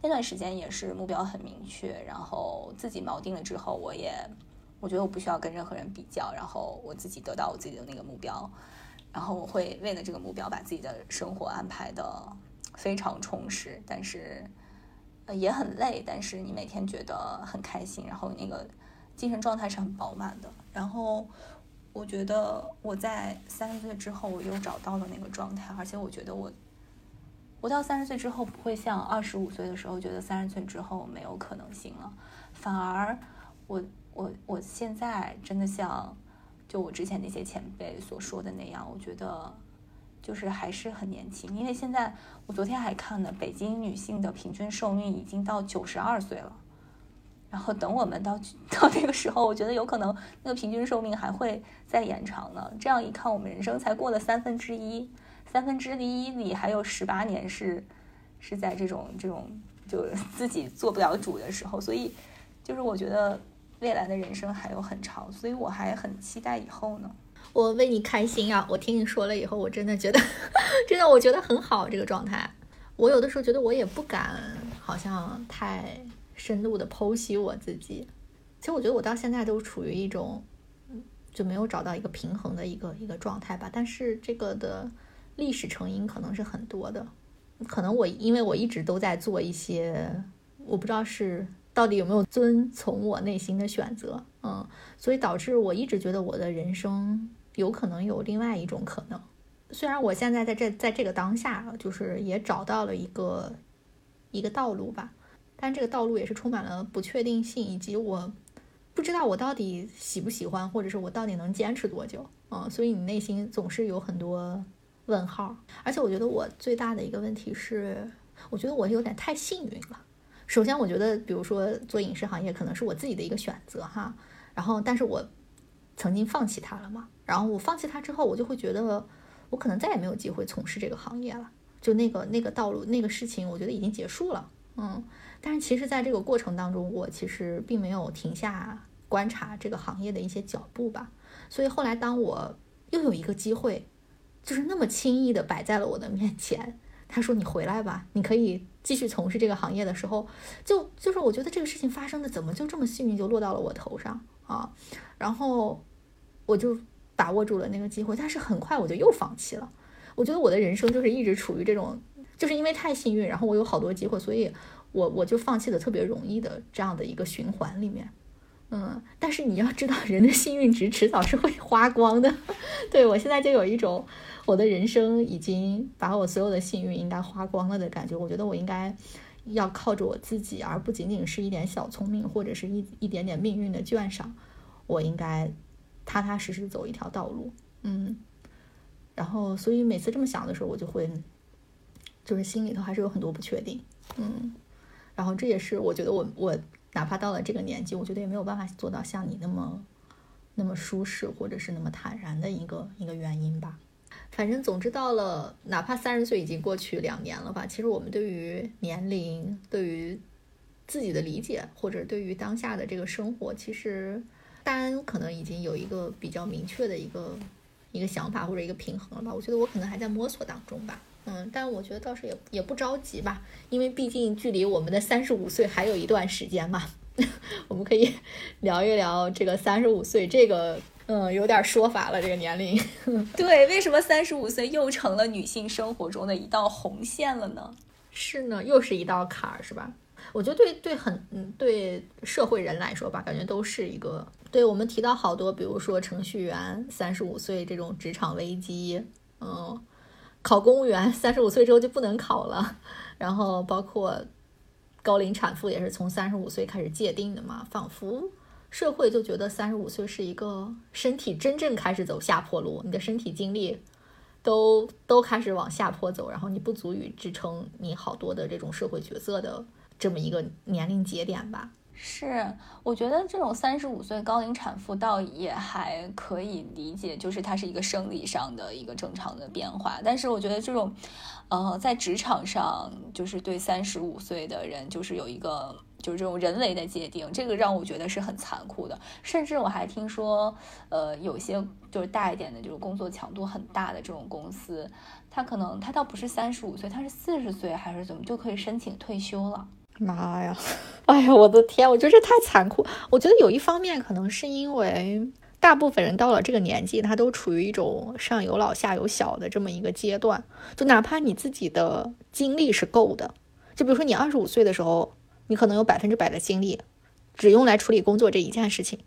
那段时间也是目标很明确，然后自己锚定了之后，我也我觉得我不需要跟任何人比较，然后我自己得到我自己的那个目标，然后我会为了这个目标把自己的生活安排的非常充实，但是呃也很累，但是你每天觉得很开心，然后那个精神状态是很饱满的。然后我觉得我在三十岁之后，我又找到了那个状态，而且我觉得我。我到三十岁之后，不会像二十五岁的时候觉得三十岁之后没有可能性了，反而，我我我现在真的像，就我之前那些前辈所说的那样，我觉得，就是还是很年轻。因为现在我昨天还看呢，北京女性的平均寿命已经到九十二岁了，然后等我们到 *laughs* 到那个时候，我觉得有可能那个平均寿命还会再延长呢。这样一看，我们人生才过了三分之一。三分之一里还有十八年是，是在这种这种就自己做不了主的时候，所以就是我觉得未来的人生还有很长，所以我还很期待以后呢。我为你开心啊！我听你说了以后，我真的觉得，*laughs* 真的我觉得很好这个状态。我有的时候觉得我也不敢，好像太深度的剖析我自己。其实我觉得我到现在都处于一种就没有找到一个平衡的一个一个状态吧。但是这个的。历史成因可能是很多的，可能我因为我一直都在做一些，我不知道是到底有没有遵从我内心的选择，嗯，所以导致我一直觉得我的人生有可能有另外一种可能。虽然我现在在这在这个当下，就是也找到了一个一个道路吧，但这个道路也是充满了不确定性，以及我不知道我到底喜不喜欢，或者是我到底能坚持多久，嗯，所以你内心总是有很多。问号，而且我觉得我最大的一个问题是，我觉得我有点太幸运了。首先，我觉得，比如说做影视行业，可能是我自己的一个选择哈。然后，但是我曾经放弃它了嘛。然后我放弃它之后，我就会觉得我可能再也没有机会从事这个行业了。就那个那个道路那个事情，我觉得已经结束了。嗯，但是其实在这个过程当中，我其实并没有停下观察这个行业的一些脚步吧。所以后来，当我又有一个机会。就是那么轻易的摆在了我的面前。他说：“你回来吧，你可以继续从事这个行业的时候，就就是我觉得这个事情发生的怎么就这么幸运，就落到了我头上啊。然后我就把握住了那个机会，但是很快我就又放弃了。我觉得我的人生就是一直处于这种，就是因为太幸运，然后我有好多机会，所以我我就放弃的特别容易的这样的一个循环里面。”嗯，但是你要知道，人的幸运值迟早是会花光的。*laughs* 对我现在就有一种，我的人生已经把我所有的幸运应该花光了的感觉。我觉得我应该要靠着我自己，而不仅仅是一点小聪明或者是一一点点命运的眷赏。我应该踏踏实实走一条道路。嗯，然后所以每次这么想的时候，我就会就是心里头还是有很多不确定。嗯，然后这也是我觉得我我。哪怕到了这个年纪，我觉得也没有办法做到像你那么那么舒适，或者是那么坦然的一个一个原因吧。反正总之到了，哪怕三十岁已经过去两年了吧，其实我们对于年龄、对于自己的理解，或者对于当下的这个生活，其实单可能已经有一个比较明确的一个一个想法或者一个平衡了吧。我觉得我可能还在摸索当中吧。嗯，但我觉得倒是也也不着急吧，因为毕竟距离我们的三十五岁还有一段时间嘛。*laughs* 我们可以 *laughs* 聊一聊这个三十五岁这个，嗯，有点说法了这个年龄。*laughs* 对，为什么三十五岁又成了女性生活中的一道红线了呢？是呢，又是一道坎儿，是吧？我觉得对对很嗯对社会人来说吧，感觉都是一个。对我们提到好多，比如说程序员三十五岁这种职场危机，嗯，考公务员 *laughs* 三十五岁之后就不能考了，然后包括高龄产妇也是从三十五岁开始界定的嘛，仿佛社会就觉得三十五岁是一个身体真正开始走下坡路，你的身体经历。都都开始往下坡走，然后你不足以支撑你好多的这种社会角色的这么一个年龄节点吧？是，我觉得这种三十五岁高龄产妇倒也还可以理解，就是它是一个生理上的一个正常的变化。但是我觉得这种，呃，在职场上，就是对三十五岁的人，就是有一个。就是这种人为的界定，这个让我觉得是很残酷的。甚至我还听说，呃，有些就是大一点的，就是工作强度很大的这种公司，他可能他倒不是三十五岁，他是四十岁还是怎么就可以申请退休了。妈呀！*laughs* 哎呀，我的天！我觉得这太残酷。我觉得有一方面可能是因为大部分人到了这个年纪，他都处于一种上有老下有小的这么一个阶段。就哪怕你自己的精力是够的，就比如说你二十五岁的时候。你可能有百分之百的精力，只用来处理工作这一件事情，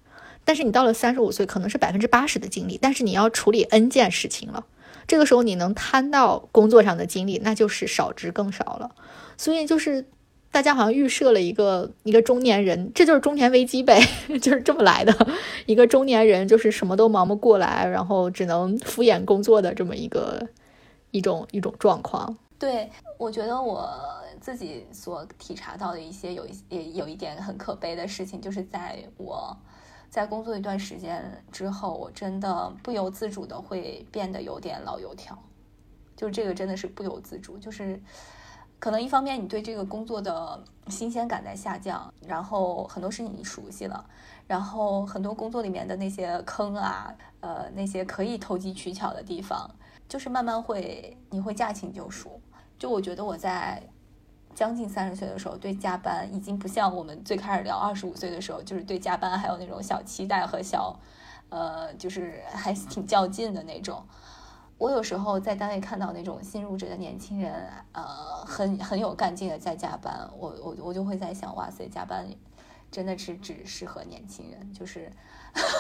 但是你到了三十五岁，可能是百分之八十的精力，但是你要处理 N 件事情了。这个时候你能摊到工作上的精力，那就是少之更少了。所以就是大家好像预设了一个一个中年人，这就是中年危机呗，*laughs* 就是这么来的。一个中年人就是什么都忙不过来，然后只能敷衍工作的这么一个一种一种状况。对，我觉得我。自己所体察到的一些有一也有一点很可悲的事情，就是在我在工作一段时间之后，我真的不由自主的会变得有点老油条，就这个真的是不由自主，就是可能一方面你对这个工作的新鲜感在下降，然后很多事情你熟悉了，然后很多工作里面的那些坑啊，呃，那些可以投机取巧的地方，就是慢慢会你会驾轻就熟，就我觉得我在。将近三十岁的时候，对加班已经不像我们最开始聊二十五岁的时候，就是对加班还有那种小期待和小，呃，就是还挺较劲的那种。我有时候在单位看到那种新入职的年轻人，呃，很很有干劲的在加班，我我我就会在想，哇塞，加班真的是只适合年轻人，就是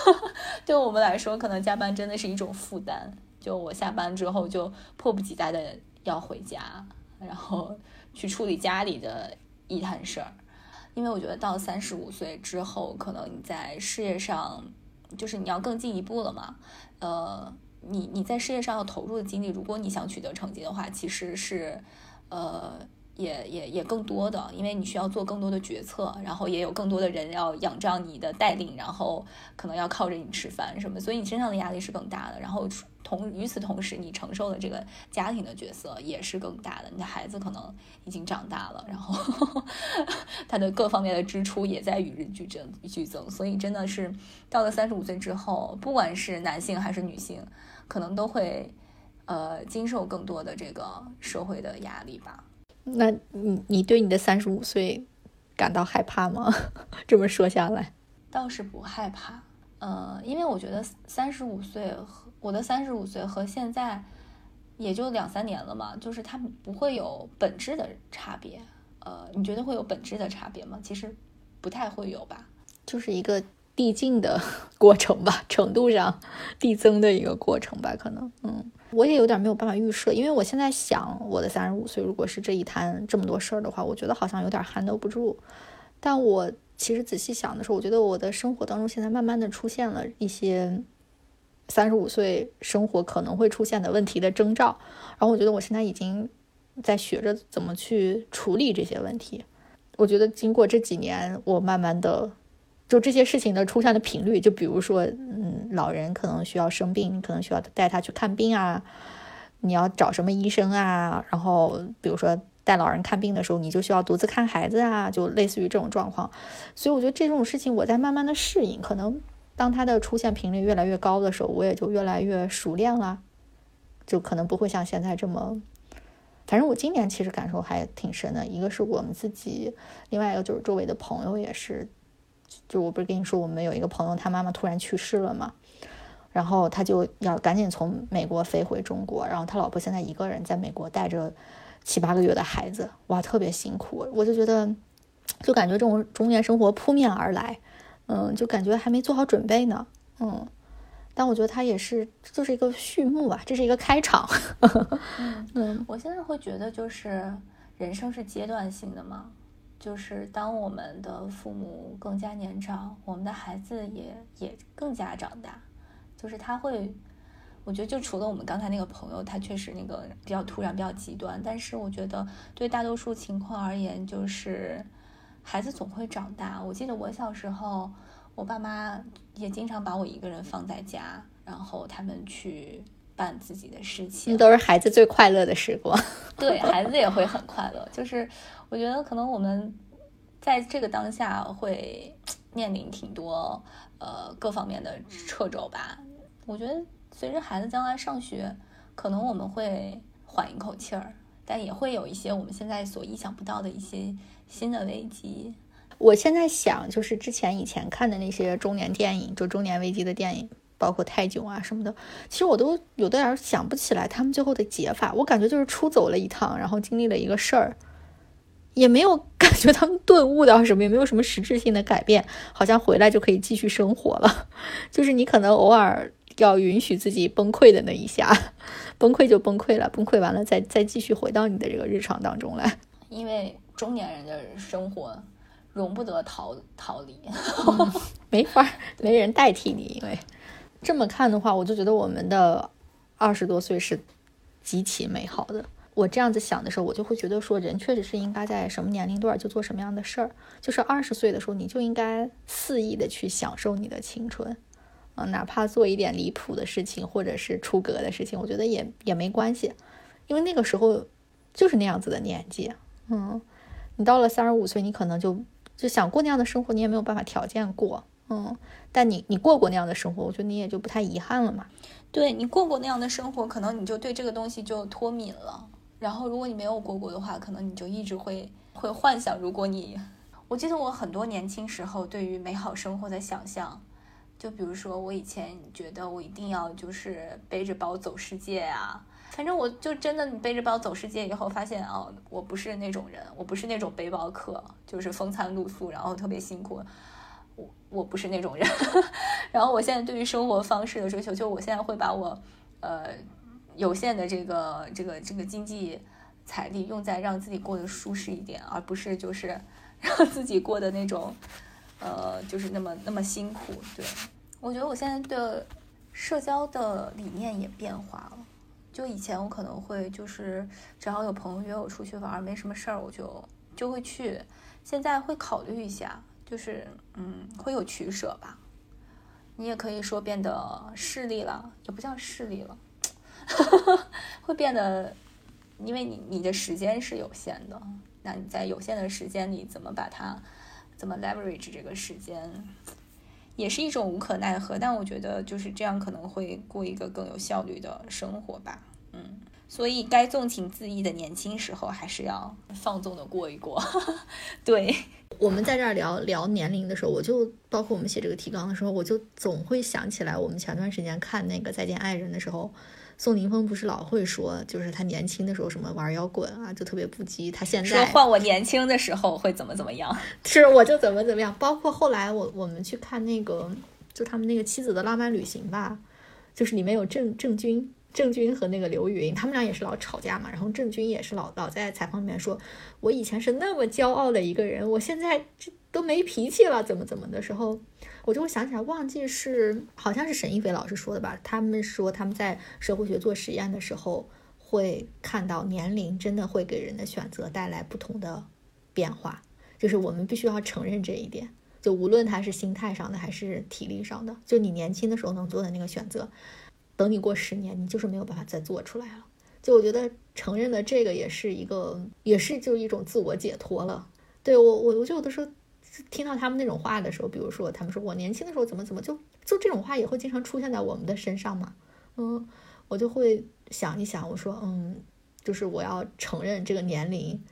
*laughs* 对我们来说，可能加班真的是一种负担。就我下班之后就迫不及待的要回家，然后。*laughs* 去处理家里的一摊事儿，因为我觉得到三十五岁之后，可能你在事业上，就是你要更进一步了嘛。呃，你你在事业上要投入的精力，如果你想取得成绩的话，其实是，呃，也也也更多的，因为你需要做更多的决策，然后也有更多的人要仰仗你的带领，然后可能要靠着你吃饭什么，所以你身上的压力是更大的。然后。同与此同时，你承受的这个家庭的角色也是更大的。你的孩子可能已经长大了，然后 *laughs* 他的各方面的支出也在与日俱增剧增。所以真的是到了三十五岁之后，不管是男性还是女性，可能都会呃经受更多的这个社会的压力吧。那你你对你的三十五岁感到害怕吗？*laughs* 这么说下来，倒是不害怕。呃，因为我觉得三十五岁和我的三十五岁和现在也就两三年了嘛，就是它不会有本质的差别。呃，你觉得会有本质的差别吗？其实不太会有吧，就是一个递进的 *laughs* 过程吧，程度上递增的一个过程吧，可能。嗯，我也有点没有办法预设，因为我现在想，我的三十五岁如果是这一摊这么多事儿的话，我觉得好像有点 handle 不住。但我其实仔细想的时候，我觉得我的生活当中现在慢慢的出现了一些。三十五岁生活可能会出现的问题的征兆，然后我觉得我现在已经在学着怎么去处理这些问题。我觉得经过这几年，我慢慢的就这些事情的出现的频率，就比如说，嗯，老人可能需要生病，可能需要带他去看病啊，你要找什么医生啊，然后比如说带老人看病的时候，你就需要独自看孩子啊，就类似于这种状况。所以我觉得这种事情我在慢慢的适应，可能。当它的出现频率越来越高的时候，我也就越来越熟练了，就可能不会像现在这么。反正我今年其实感受还挺深的，一个是我们自己，另外一个就是周围的朋友也是。就我不是跟你说，我们有一个朋友，他妈妈突然去世了嘛，然后他就要赶紧从美国飞回中国，然后他老婆现在一个人在美国带着七八个月的孩子，哇，特别辛苦。我就觉得就感觉这种中年生活扑面而来，嗯，就感觉还没做好准备呢，嗯。但我觉得它也是，就是一个序幕吧，这是一个开场。嗯，*laughs* 我现在会觉得，就是人生是阶段性的嘛，就是当我们的父母更加年长，我们的孩子也也更加长大，就是他会，我觉得就除了我们刚才那个朋友，他确实那个比较突然、比较极端，但是我觉得对大多数情况而言，就是孩子总会长大。我记得我小时候。我爸妈也经常把我一个人放在家，然后他们去办自己的事情。那都是孩子最快乐的时光。*laughs* 对孩子也会很快乐。就是我觉得可能我们在这个当下会面临挺多呃各方面的掣肘吧。我觉得随着孩子将来上学，可能我们会缓一口气儿，但也会有一些我们现在所意想不到的一些新的危机。我现在想，就是之前以前看的那些中年电影，就中年危机的电影，包括泰囧啊什么的，其实我都有点想不起来他们最后的解法。我感觉就是出走了一趟，然后经历了一个事儿，也没有 *laughs* 感觉他们顿悟到什么，也没有什么实质性的改变，好像回来就可以继续生活了。*laughs* 就是你可能偶尔要允许自己崩溃的那一下，*laughs* 崩溃就崩溃了，崩溃完了再再继续回到你的这个日常当中来。因为中年人的生活。容不得逃逃离，没法，没人代替你。因为这么看的话，我就觉得我们的二十多岁是极其美好的。我这样子想的时候，我就会觉得说，人确实是应该在什么年龄段就做什么样的事儿。就是二十岁的时候，你就应该肆意的去享受你的青春，啊，哪怕做一点离谱的事情，或者是出格的事情，我觉得也也没关系，因为那个时候就是那样子的年纪。嗯，你到了三十五岁，你可能就。就想过那样的生活，你也没有办法条件过，嗯，但你你过过那样的生活，我觉得你也就不太遗憾了嘛。对你过过那样的生活，可能你就对这个东西就脱敏了。然后如果你没有过过的话，可能你就一直会会幻想。如果你，我记得我很多年轻时候对于美好生活的想象，就比如说我以前觉得我一定要就是背着包走世界啊。反正我就真的，你背着包走世界以后，发现哦，我不是那种人，我不是那种背包客，就是风餐露宿，然后特别辛苦。我我不是那种人。*laughs* 然后我现在对于生活方式的追求，就我现在会把我呃有限的这个这个这个经济财力用在让自己过得舒适一点，而不是就是 *laughs* 让自己过的那种呃就是那么那么辛苦。对我觉得我现在的社交的理念也变化了。就以前我可能会就是只要有朋友约我出去玩，没什么事儿我就就会去。现在会考虑一下，就是嗯会有取舍吧。你也可以说变得势利了，也不叫势利了，*laughs* 会变得，因为你你的时间是有限的，那你在有限的时间里怎么把它怎么 leverage 这个时间，也是一种无可奈何。但我觉得就是这样可能会过一个更有效率的生活吧。嗯，所以该纵情恣意的年轻时候，还是要放纵的过一过。*laughs* 对，我们在这儿聊聊年龄的时候，我就包括我们写这个提纲的时候，我就总会想起来，我们前段时间看那个《再见爱人》的时候，宋宁峰不是老会说，就是他年轻的时候什么玩摇滚啊，就特别不羁。他现在说换我年轻的时候会怎么怎么样，*laughs* 是我就怎么怎么样。包括后来我我们去看那个，就他们那个妻子的浪漫旅行吧，就是里面有郑郑钧。郑钧和那个刘云他们俩也是老吵架嘛。然后郑钧也是老老在采访里面说：“我以前是那么骄傲的一个人，我现在这都没脾气了，怎么怎么的时候，我就会想起来，忘记是好像是沈一菲老师说的吧？他们说他们在社会学做实验的时候，会看到年龄真的会给人的选择带来不同的变化，就是我们必须要承认这一点。就无论他是心态上的还是体力上的，就你年轻的时候能做的那个选择。”等你过十年，你就是没有办法再做出来了。就我觉得承认的这个也是一个，也是就一种自我解脱了。对我，我我就有的时候听到他们那种话的时候，比如说他们说我年轻的时候怎么怎么，就就这种话也会经常出现在我们的身上嘛。嗯，我就会想一想，我说嗯，就是我要承认这个年龄。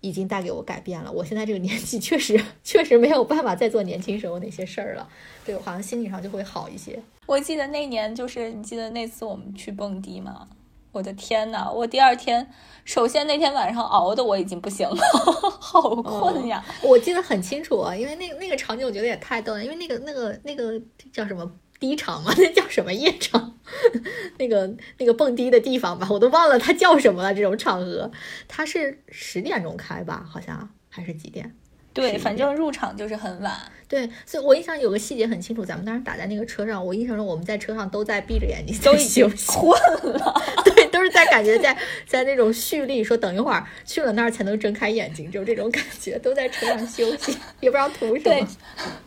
已经带给我改变了。我现在这个年纪确实确实没有办法再做年轻时候那些事儿了。对我好像心理上就会好一些。我记得那年就是你记得那次我们去蹦迪吗？我的天呐，我第二天，首先那天晚上熬的我已经不行了，*laughs* 好困呀！我记得很清楚啊，因为那那个场景我觉得也太逗了，因为那个那个那个叫什么低场嘛，*laughs* 那叫什么夜场？*laughs* 那个那个蹦迪的地方吧，我都忘了它叫什么了。这种场合，它是十点钟开吧？好像还是几点？对，反正入场就是很晚。对，所以我印象有个细节很清楚，咱们当时打在那个车上，我印象中我们在车上都在闭着眼睛，都已经困了。*laughs* 对，都是在感觉在在那种蓄力，说等一会儿去了那儿才能睁开眼睛，就这种感觉，都在车上休息，也不知道图什么。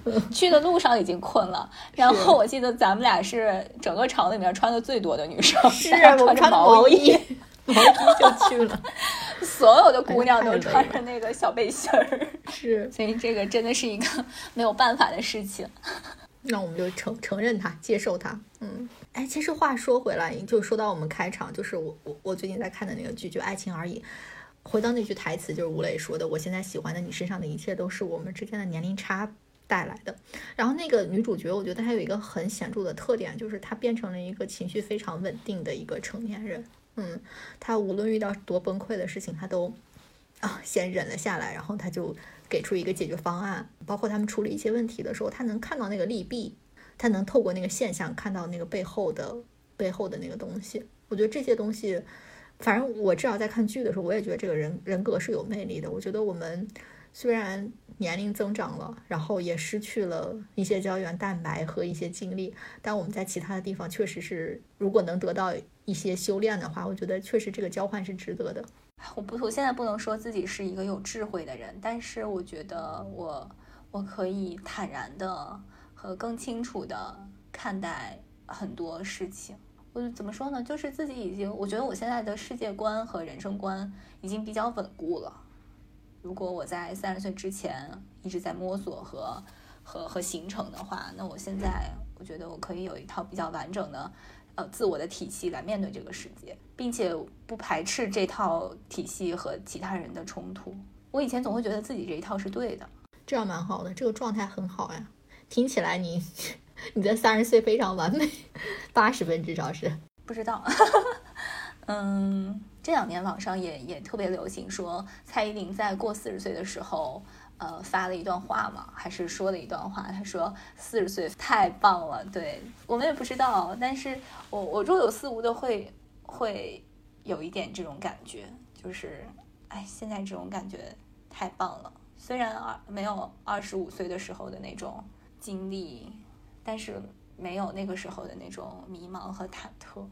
对，去的路上已经困了。*laughs* 然后我记得咱们俩是整个场里面穿的最多的女生，是我穿毛衣。毛衣就去了，所有的姑娘都穿着那个小背心儿，是，所以这个真的是一个没有办法的事情。那我们就承承认它，接受它。嗯，哎，其实话说回来，就说到我们开场，就是我我我最近在看的那个剧，就《爱情而已》。回到那句台词，就是吴磊说的：“我现在喜欢的你身上的一切，都是我们之间的年龄差带来的。”然后那个女主角，我觉得她有一个很显著的特点，就是她变成了一个情绪非常稳定的一个成年人。嗯，他无论遇到多崩溃的事情，他都啊先忍了下来，然后他就给出一个解决方案。包括他们处理一些问题的时候，他能看到那个利弊，他能透过那个现象看到那个背后的背后的那个东西。我觉得这些东西，反正我至少在看剧的时候，我也觉得这个人人格是有魅力的。我觉得我们虽然年龄增长了，然后也失去了一些胶原蛋白和一些精力，但我们在其他的地方确实是，如果能得到。一些修炼的话，我觉得确实这个交换是值得的。我不，我现在不能说自己是一个有智慧的人，但是我觉得我我可以坦然的和更清楚的看待很多事情。我怎么说呢？就是自己已经，我觉得我现在的世界观和人生观已经比较稳固了。如果我在三十岁之前一直在摸索和和和形成的话，那我现在我觉得我可以有一套比较完整的。呃，自我的体系来面对这个世界，并且不排斥这套体系和其他人的冲突。我以前总会觉得自己这一套是对的，这样蛮好的，这个状态很好呀。听起来你 *laughs* 你在三十岁非常完美，八十分至少是。不知道，*laughs* 嗯，这两年网上也也特别流行说蔡依林在过四十岁的时候。呃，发了一段话嘛，还是说了一段话？他说四十岁太棒了，对我们也不知道，但是我我若有似无的会会有一点这种感觉，就是哎，现在这种感觉太棒了。虽然二没有二十五岁的时候的那种经历，但是没有那个时候的那种迷茫和忐忑，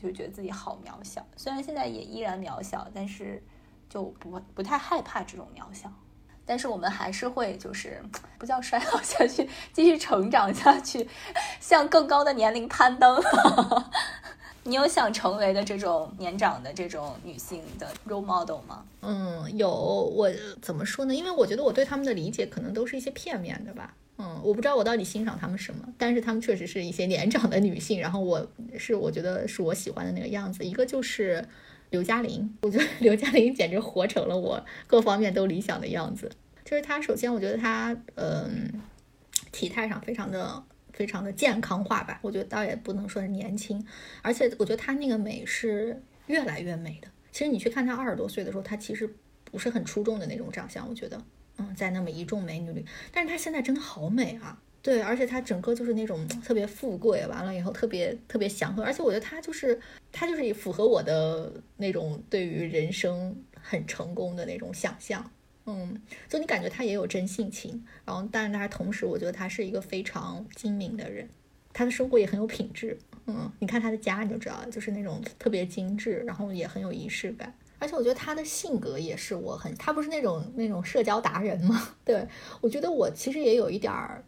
就觉得自己好渺小。虽然现在也依然渺小，但是就不不太害怕这种渺小。但是我们还是会，就是不叫衰老下去，继续成长下去，向更高的年龄攀登。*laughs* 你有想成为的这种年长的这种女性的 role model 吗？嗯，有。我怎么说呢？因为我觉得我对他们的理解可能都是一些片面的吧。嗯，我不知道我到底欣赏他们什么，但是他们确实是一些年长的女性。然后我是我觉得是我喜欢的那个样子。一个就是。刘嘉玲，我觉得 *laughs* 刘嘉玲简直活成了我各方面都理想的样子。就是她，首先我觉得她，嗯，体态上非常的非常的健康化吧。我觉得倒也不能说是年轻，而且我觉得她那个美是越来越美的。其实你去看她二十多岁的时候，她其实不是很出众的那种长相，我觉得，嗯，在那么一众美女里，但是她现在真的好美啊。对，而且她整个就是那种特别富贵，完了以后特别特别祥和，而且我觉得她就是她就是符合我的那种对于人生很成功的那种想象，嗯，就你感觉她也有真性情，然后但是她同时我觉得她是一个非常精明的人，她的生活也很有品质，嗯，你看她的家你就知道了，就是那种特别精致，然后也很有仪式感，而且我觉得她的性格也是我很，她不是那种那种社交达人吗？*laughs* 对我觉得我其实也有一点儿。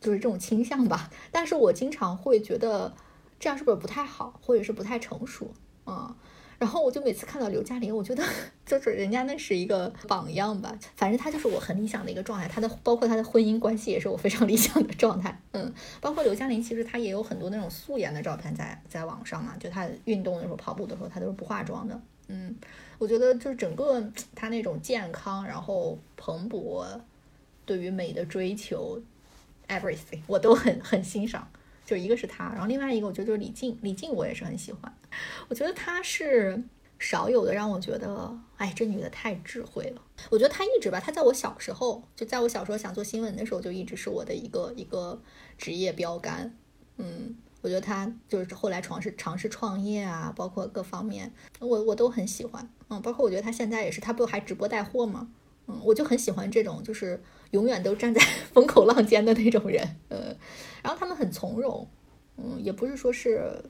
就是这种倾向吧，但是我经常会觉得这样是不是不太好，或者是不太成熟，嗯，然后我就每次看到刘嘉玲，我觉得 *laughs* 就是人家那是一个榜样吧，反正她就是我很理想的一个状态，她的包括她的婚姻关系也是我非常理想的状态，嗯，包括刘嘉玲其实她也有很多那种素颜的照片在在网上嘛，就她运动的时候跑步的时候她都是不化妆的，嗯，我觉得就是整个她那种健康然后蓬勃，对于美的追求。Everything 我都很很欣赏，就一个是他，然后另外一个我觉得就是李静，李静我也是很喜欢，我觉得她是少有的让我觉得，哎，这女的太智慧了。我觉得她一直吧，她在我小时候，就在我小时候想做新闻的时候，就一直是我的一个一个职业标杆。嗯，我觉得他就是后来尝试尝试创业啊，包括各方面，我我都很喜欢。嗯，包括我觉得他现在也是，他不还直播带货吗？嗯，我就很喜欢这种，就是永远都站在 *laughs* 风口浪尖的那种人。呃，然后他们很从容，嗯，也不是说是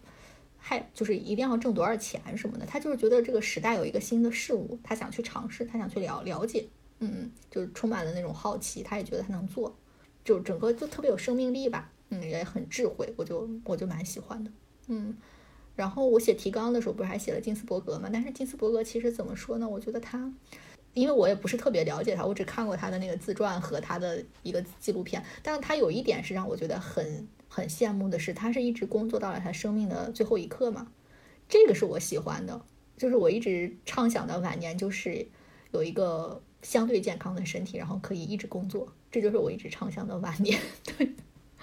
还就是一定要挣多少钱什么的，他就是觉得这个时代有一个新的事物，他想去尝试，他想去了了解，嗯，就是充满了那种好奇，他也觉得他能做，就整个就特别有生命力吧，嗯，也很智慧，我就我就蛮喜欢的，嗯。然后我写提纲的时候不是还写了金斯伯格嘛？但是金斯伯格其实怎么说呢？我觉得他。因为我也不是特别了解他，我只看过他的那个自传和他的一个纪录片。但是他有一点是让我觉得很很羡慕的是，他是一直工作到了他生命的最后一刻嘛。这个是我喜欢的，就是我一直畅想的晚年就是有一个相对健康的身体，然后可以一直工作。这就是我一直畅想的晚年。*laughs* 对，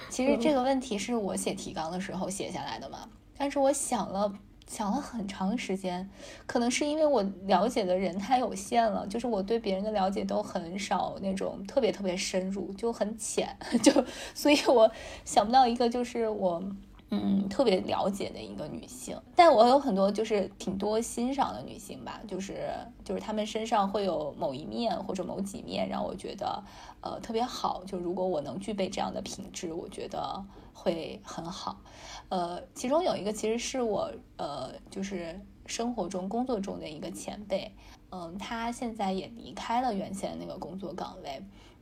其实这个问题是我写提纲的时候写下来的嘛，但是我想了。想了很长时间，可能是因为我了解的人太有限了，就是我对别人的了解都很少，那种特别特别深入，就很浅，*laughs* 就所以我想不到一个就是我嗯特别了解的一个女性。但我有很多就是挺多欣赏的女性吧，就是就是她们身上会有某一面或者某几面让我觉得呃特别好。就如果我能具备这样的品质，我觉得会很好。呃，其中有一个其实是我呃，就是生活中、工作中的一个前辈，嗯，他现在也离开了原先那个工作岗位，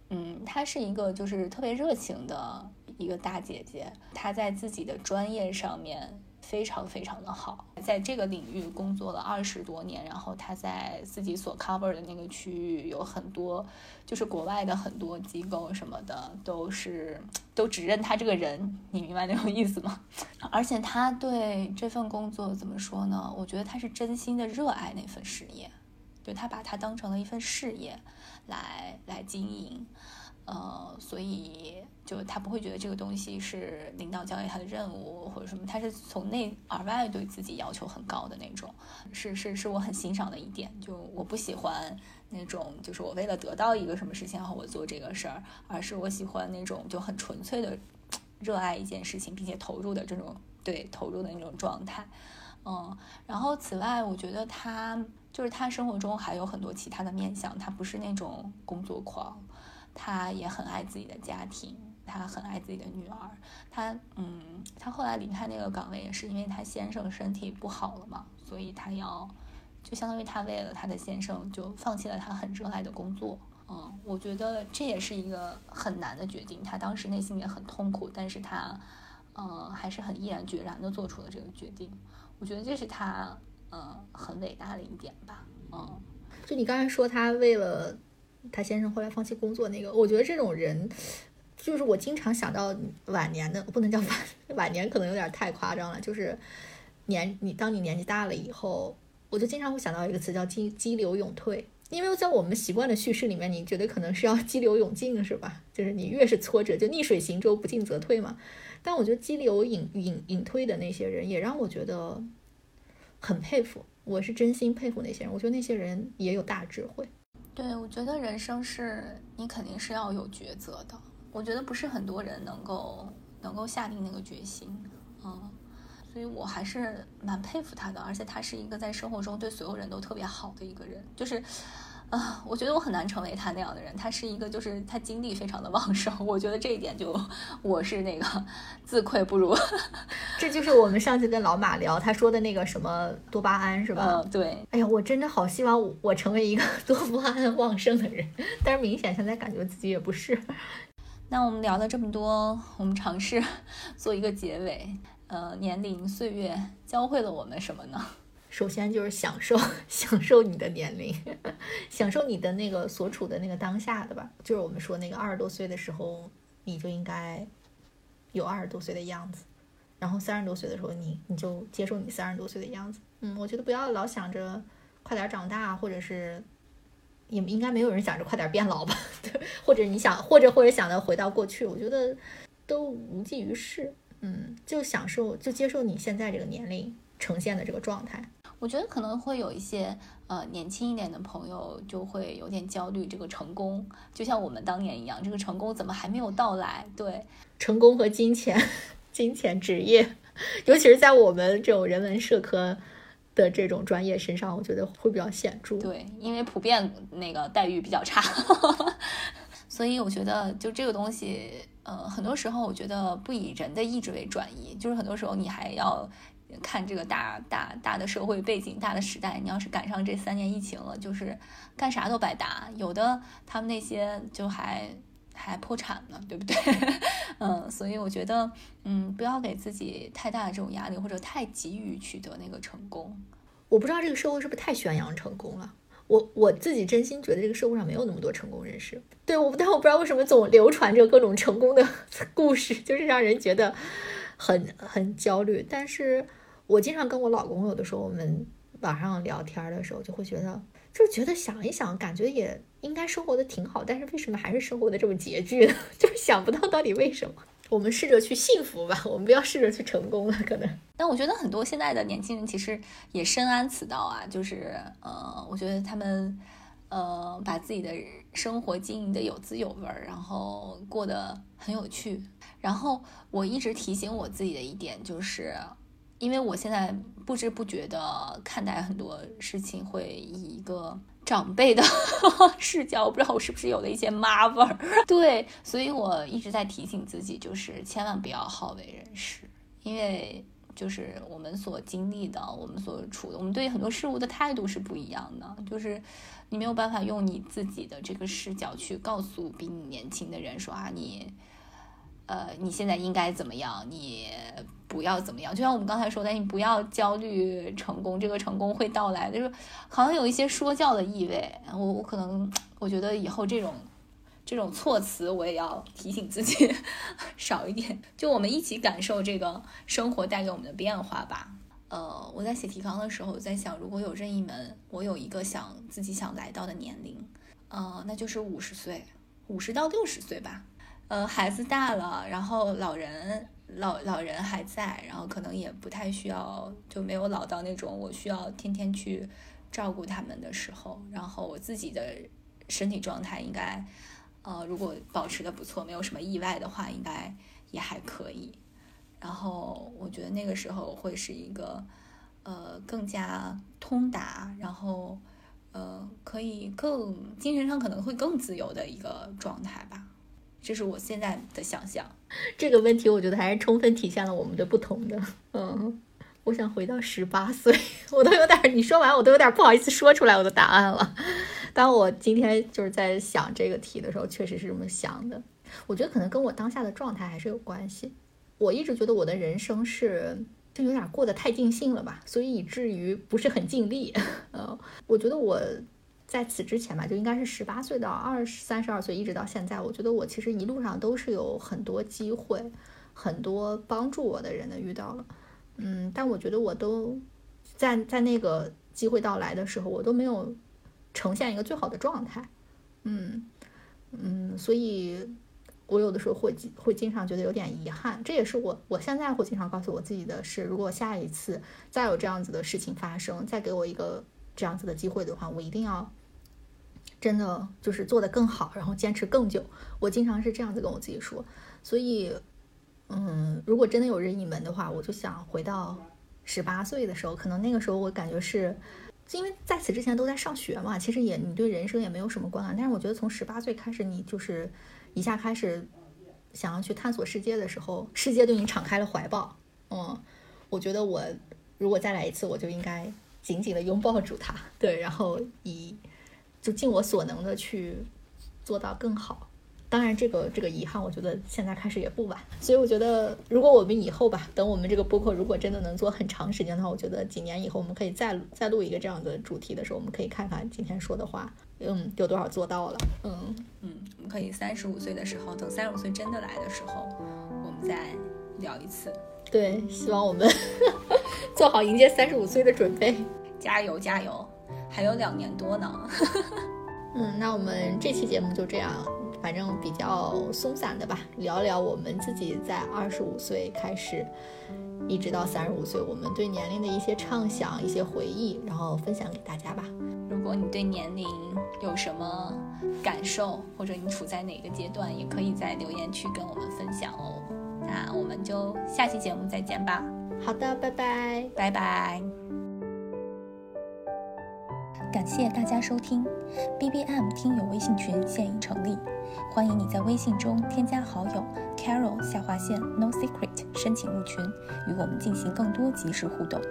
嗯，他是一个就是特别热情的一个大姐姐，她在自己的专业上面。非常非常的好，在这个领域工作了二十多年，然后她在自己所 cover 的那个区域有很多，就是国外的很多机构什么的，都是都只认她这个人，你明白那种意思吗？*laughs* 而且她对这份工作怎么说呢？我觉得她是真心的热爱那份事业，就她把它当成了一份事业来来经营。呃，所以就他不会觉得这个东西是领导交给他的任务或者什么，他是从内而外对自己要求很高的那种，是是是我很欣赏的一点。就我不喜欢那种，就是我为了得到一个什么事情然后我做这个事儿，而是我喜欢那种就很纯粹的热爱一件事情，并且投入的这种对投入的那种状态。嗯，然后此外，我觉得他就是他生活中还有很多其他的面相，他不是那种工作狂。他也很爱自己的家庭，他很爱自己的女儿。他，嗯，他后来离开那个岗位也是因为他先生身体不好了嘛，所以他要，就相当于他为了他的先生就放弃了他很热爱的工作。嗯，我觉得这也是一个很难的决定。他当时内心也很痛苦，但是他，嗯，还是很毅然决然的做出了这个决定。我觉得这是他，嗯，很伟大的一点吧。嗯，就你刚才说他为了。他先生后来放弃工作那个，我觉得这种人，就是我经常想到晚年的，不能叫晚 *laughs* 晚年，可能有点太夸张了。就是年你当你年纪大了以后，我就经常会想到一个词叫“激激流勇退”，因为在我们习惯的叙事里面，你觉得可能是要激流勇进，是吧？就是你越是挫折，就逆水行舟，不进则退嘛。但我觉得激流隐隐隐退的那些人，也让我觉得很佩服。我是真心佩服那些人，我觉得那些人也有大智慧。对，我觉得人生是你肯定是要有抉择的。我觉得不是很多人能够能够下定那个决心，嗯，所以我还是蛮佩服他的。而且他是一个在生活中对所有人都特别好的一个人，就是。啊，我觉得我很难成为他那样的人。他是一个，就是他精力非常的旺盛。我觉得这一点就我是那个自愧不如。这就是我们上次跟老马聊他说的那个什么多巴胺是吧？嗯，对。哎呀，我真的好希望我成为一个 *laughs* 多巴胺旺盛的人，但是明显现在感觉自己也不是。*laughs* 那我们聊了这么多，我们尝试 *laughs* 做一个结尾。呃，年龄岁月教会了我们什么呢？首先就是享受，*laughs* 享受你的年龄，享受你的那个所处的那个当下的吧。就是我们说那个二十多岁的时候，你就应该有二十多岁的样子，然后三十多岁的时候，你你就接受你三十多岁的样子。嗯，我觉得不要老想着快点长大，或者是也应该没有人想着快点变老吧？*laughs* 对，或者你想，或者或者想着回到过去，我觉得都无济于事。嗯，就享受，就接受你现在这个年龄呈现的这个状态。我觉得可能会有一些呃年轻一点的朋友就会有点焦虑，这个成功就像我们当年一样，这个成功怎么还没有到来？对，成功和金钱、*laughs* 金钱、职业，尤其是在我们这种人文社科的这种专业身上，我觉得会比较显著。对，因为普遍那个待遇比较差，*laughs* 所以我觉得就这个东西，呃，很多时候我觉得不以人的意志为转移，就是很多时候你还要。看这个大大大的社会背景、大的时代，你要是赶上这三年疫情了，就是干啥都白搭。有的他们那些就还还破产了，对不对？*laughs* 嗯，所以我觉得，嗯，不要给自己太大的这种压力，或者太急于取得那个成功。我不知道这个社会是不是太宣扬成功了。我我自己真心觉得这个社会上没有那么多成功人士。对，我但我不知道为什么总流传着各种成功的 *laughs* 故事，就是让人觉得很很焦虑。但是。我经常跟我老公有的时候，我们晚上聊天的时候，就会觉得，就是觉得想一想，感觉也应该生活的挺好，但是为什么还是生活的这么拮据呢？*laughs* 就是想不到到底为什么。我们试着去幸福吧，我们不要试着去成功了。可能，但我觉得很多现在的年轻人其实也深谙此道啊，就是呃，我觉得他们呃把自己的生活经营的有滋有味儿，然后过得很有趣。然后我一直提醒我自己的一点就是。因为我现在不知不觉的看待很多事情，会以一个长辈的 *laughs* 视角，我不知道我是不是有了一些妈味儿。*laughs* 对，所以我一直在提醒自己，就是千万不要好为人师，因为就是我们所经历的，我们所处的，我们对很多事物的态度是不一样的。就是你没有办法用你自己的这个视角去告诉比你年轻的人说啊，你。呃，你现在应该怎么样？你不要怎么样？就像我们刚才说的，你不要焦虑成功，这个成功会到来，就是好像有一些说教的意味。我我可能我觉得以后这种这种措辞，我也要提醒自己 *laughs* 少一点。就我们一起感受这个生活带给我们的变化吧。呃，我在写提纲的时候在想，如果有任意门，我有一个想自己想来到的年龄，呃，那就是五十岁，五十到六十岁吧。呃，孩子大了，然后老人老老人还在，然后可能也不太需要，就没有老到那种我需要天天去照顾他们的时候。然后我自己的身体状态应该，呃，如果保持的不错，没有什么意外的话，应该也还可以。然后我觉得那个时候会是一个呃更加通达，然后呃可以更精神上可能会更自由的一个状态吧。这是我现在的想象。*laughs* 这个问题，我觉得还是充分体现了我们的不同的。嗯，我想回到十八岁，我都有点，你说完我都有点不好意思说出来我的答案了。当我今天就是在想这个题的时候，确实是这么想的。我觉得可能跟我当下的状态还是有关系。我一直觉得我的人生是就有点过得太尽兴了吧，所以以至于不是很尽力。*laughs* 嗯，我觉得我。在此之前吧，就应该是十八岁到二十三十二岁，一直到现在，我觉得我其实一路上都是有很多机会，很多帮助我的人的遇到了，嗯，但我觉得我都在在那个机会到来的时候，我都没有呈现一个最好的状态，嗯嗯，所以我有的时候会会经常觉得有点遗憾，这也是我我现在会经常告诉我自己的是，如果下一次再有这样子的事情发生，再给我一个这样子的机会的话，我一定要。真的就是做得更好，然后坚持更久。我经常是这样子跟我自己说。所以，嗯，如果真的有任意门的话，我就想回到十八岁的时候。可能那个时候我感觉是，因为在此之前都在上学嘛，其实也你对人生也没有什么观感。但是我觉得从十八岁开始，你就是一下开始想要去探索世界的时候，世界对你敞开了怀抱。嗯，我觉得我如果再来一次，我就应该紧紧的拥抱住它。对，然后以。就尽我所能的去做到更好。当然，这个这个遗憾，我觉得现在开始也不晚。所以我觉得，如果我们以后吧，等我们这个播客如果真的能做很长时间的话，我觉得几年以后我们可以再再录一个这样的主题的时候，我们可以看看今天说的话，嗯，有多少做到了。嗯嗯，我们可以三十五岁的时候，等三十五岁真的来的时候，我们再聊一次。对，希望我们 *laughs* 做好迎接三十五岁的准备，加油加油！还有两年多呢，*laughs* 嗯，那我们这期节目就这样，反正比较松散的吧，聊聊我们自己在二十五岁开始，一直到三十五岁，我们对年龄的一些畅想、一些回忆，然后分享给大家吧。如果你对年龄有什么感受，或者你处在哪个阶段，也可以在留言区跟我们分享哦。那我们就下期节目再见吧，好的，拜拜。拜拜。感谢大家收听，BBM 听友微信群现已成立，欢迎你在微信中添加好友 Carol 下划线 No Secret 申请入群，与我们进行更多即时互动。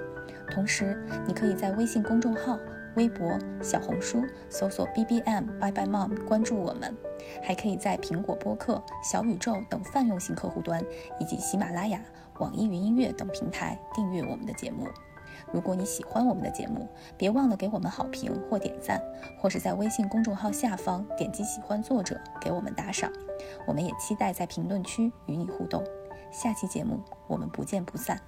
同时，你可以在微信公众号、微博、小红书搜索 BBM Bye Bye Mom 关注我们，还可以在苹果播客、小宇宙等泛用型客户端，以及喜马拉雅、网易云音乐等平台订阅我们的节目。如果你喜欢我们的节目，别忘了给我们好评或点赞，或是在微信公众号下方点击喜欢作者给我们打赏。我们也期待在评论区与你互动。下期节目我们不见不散。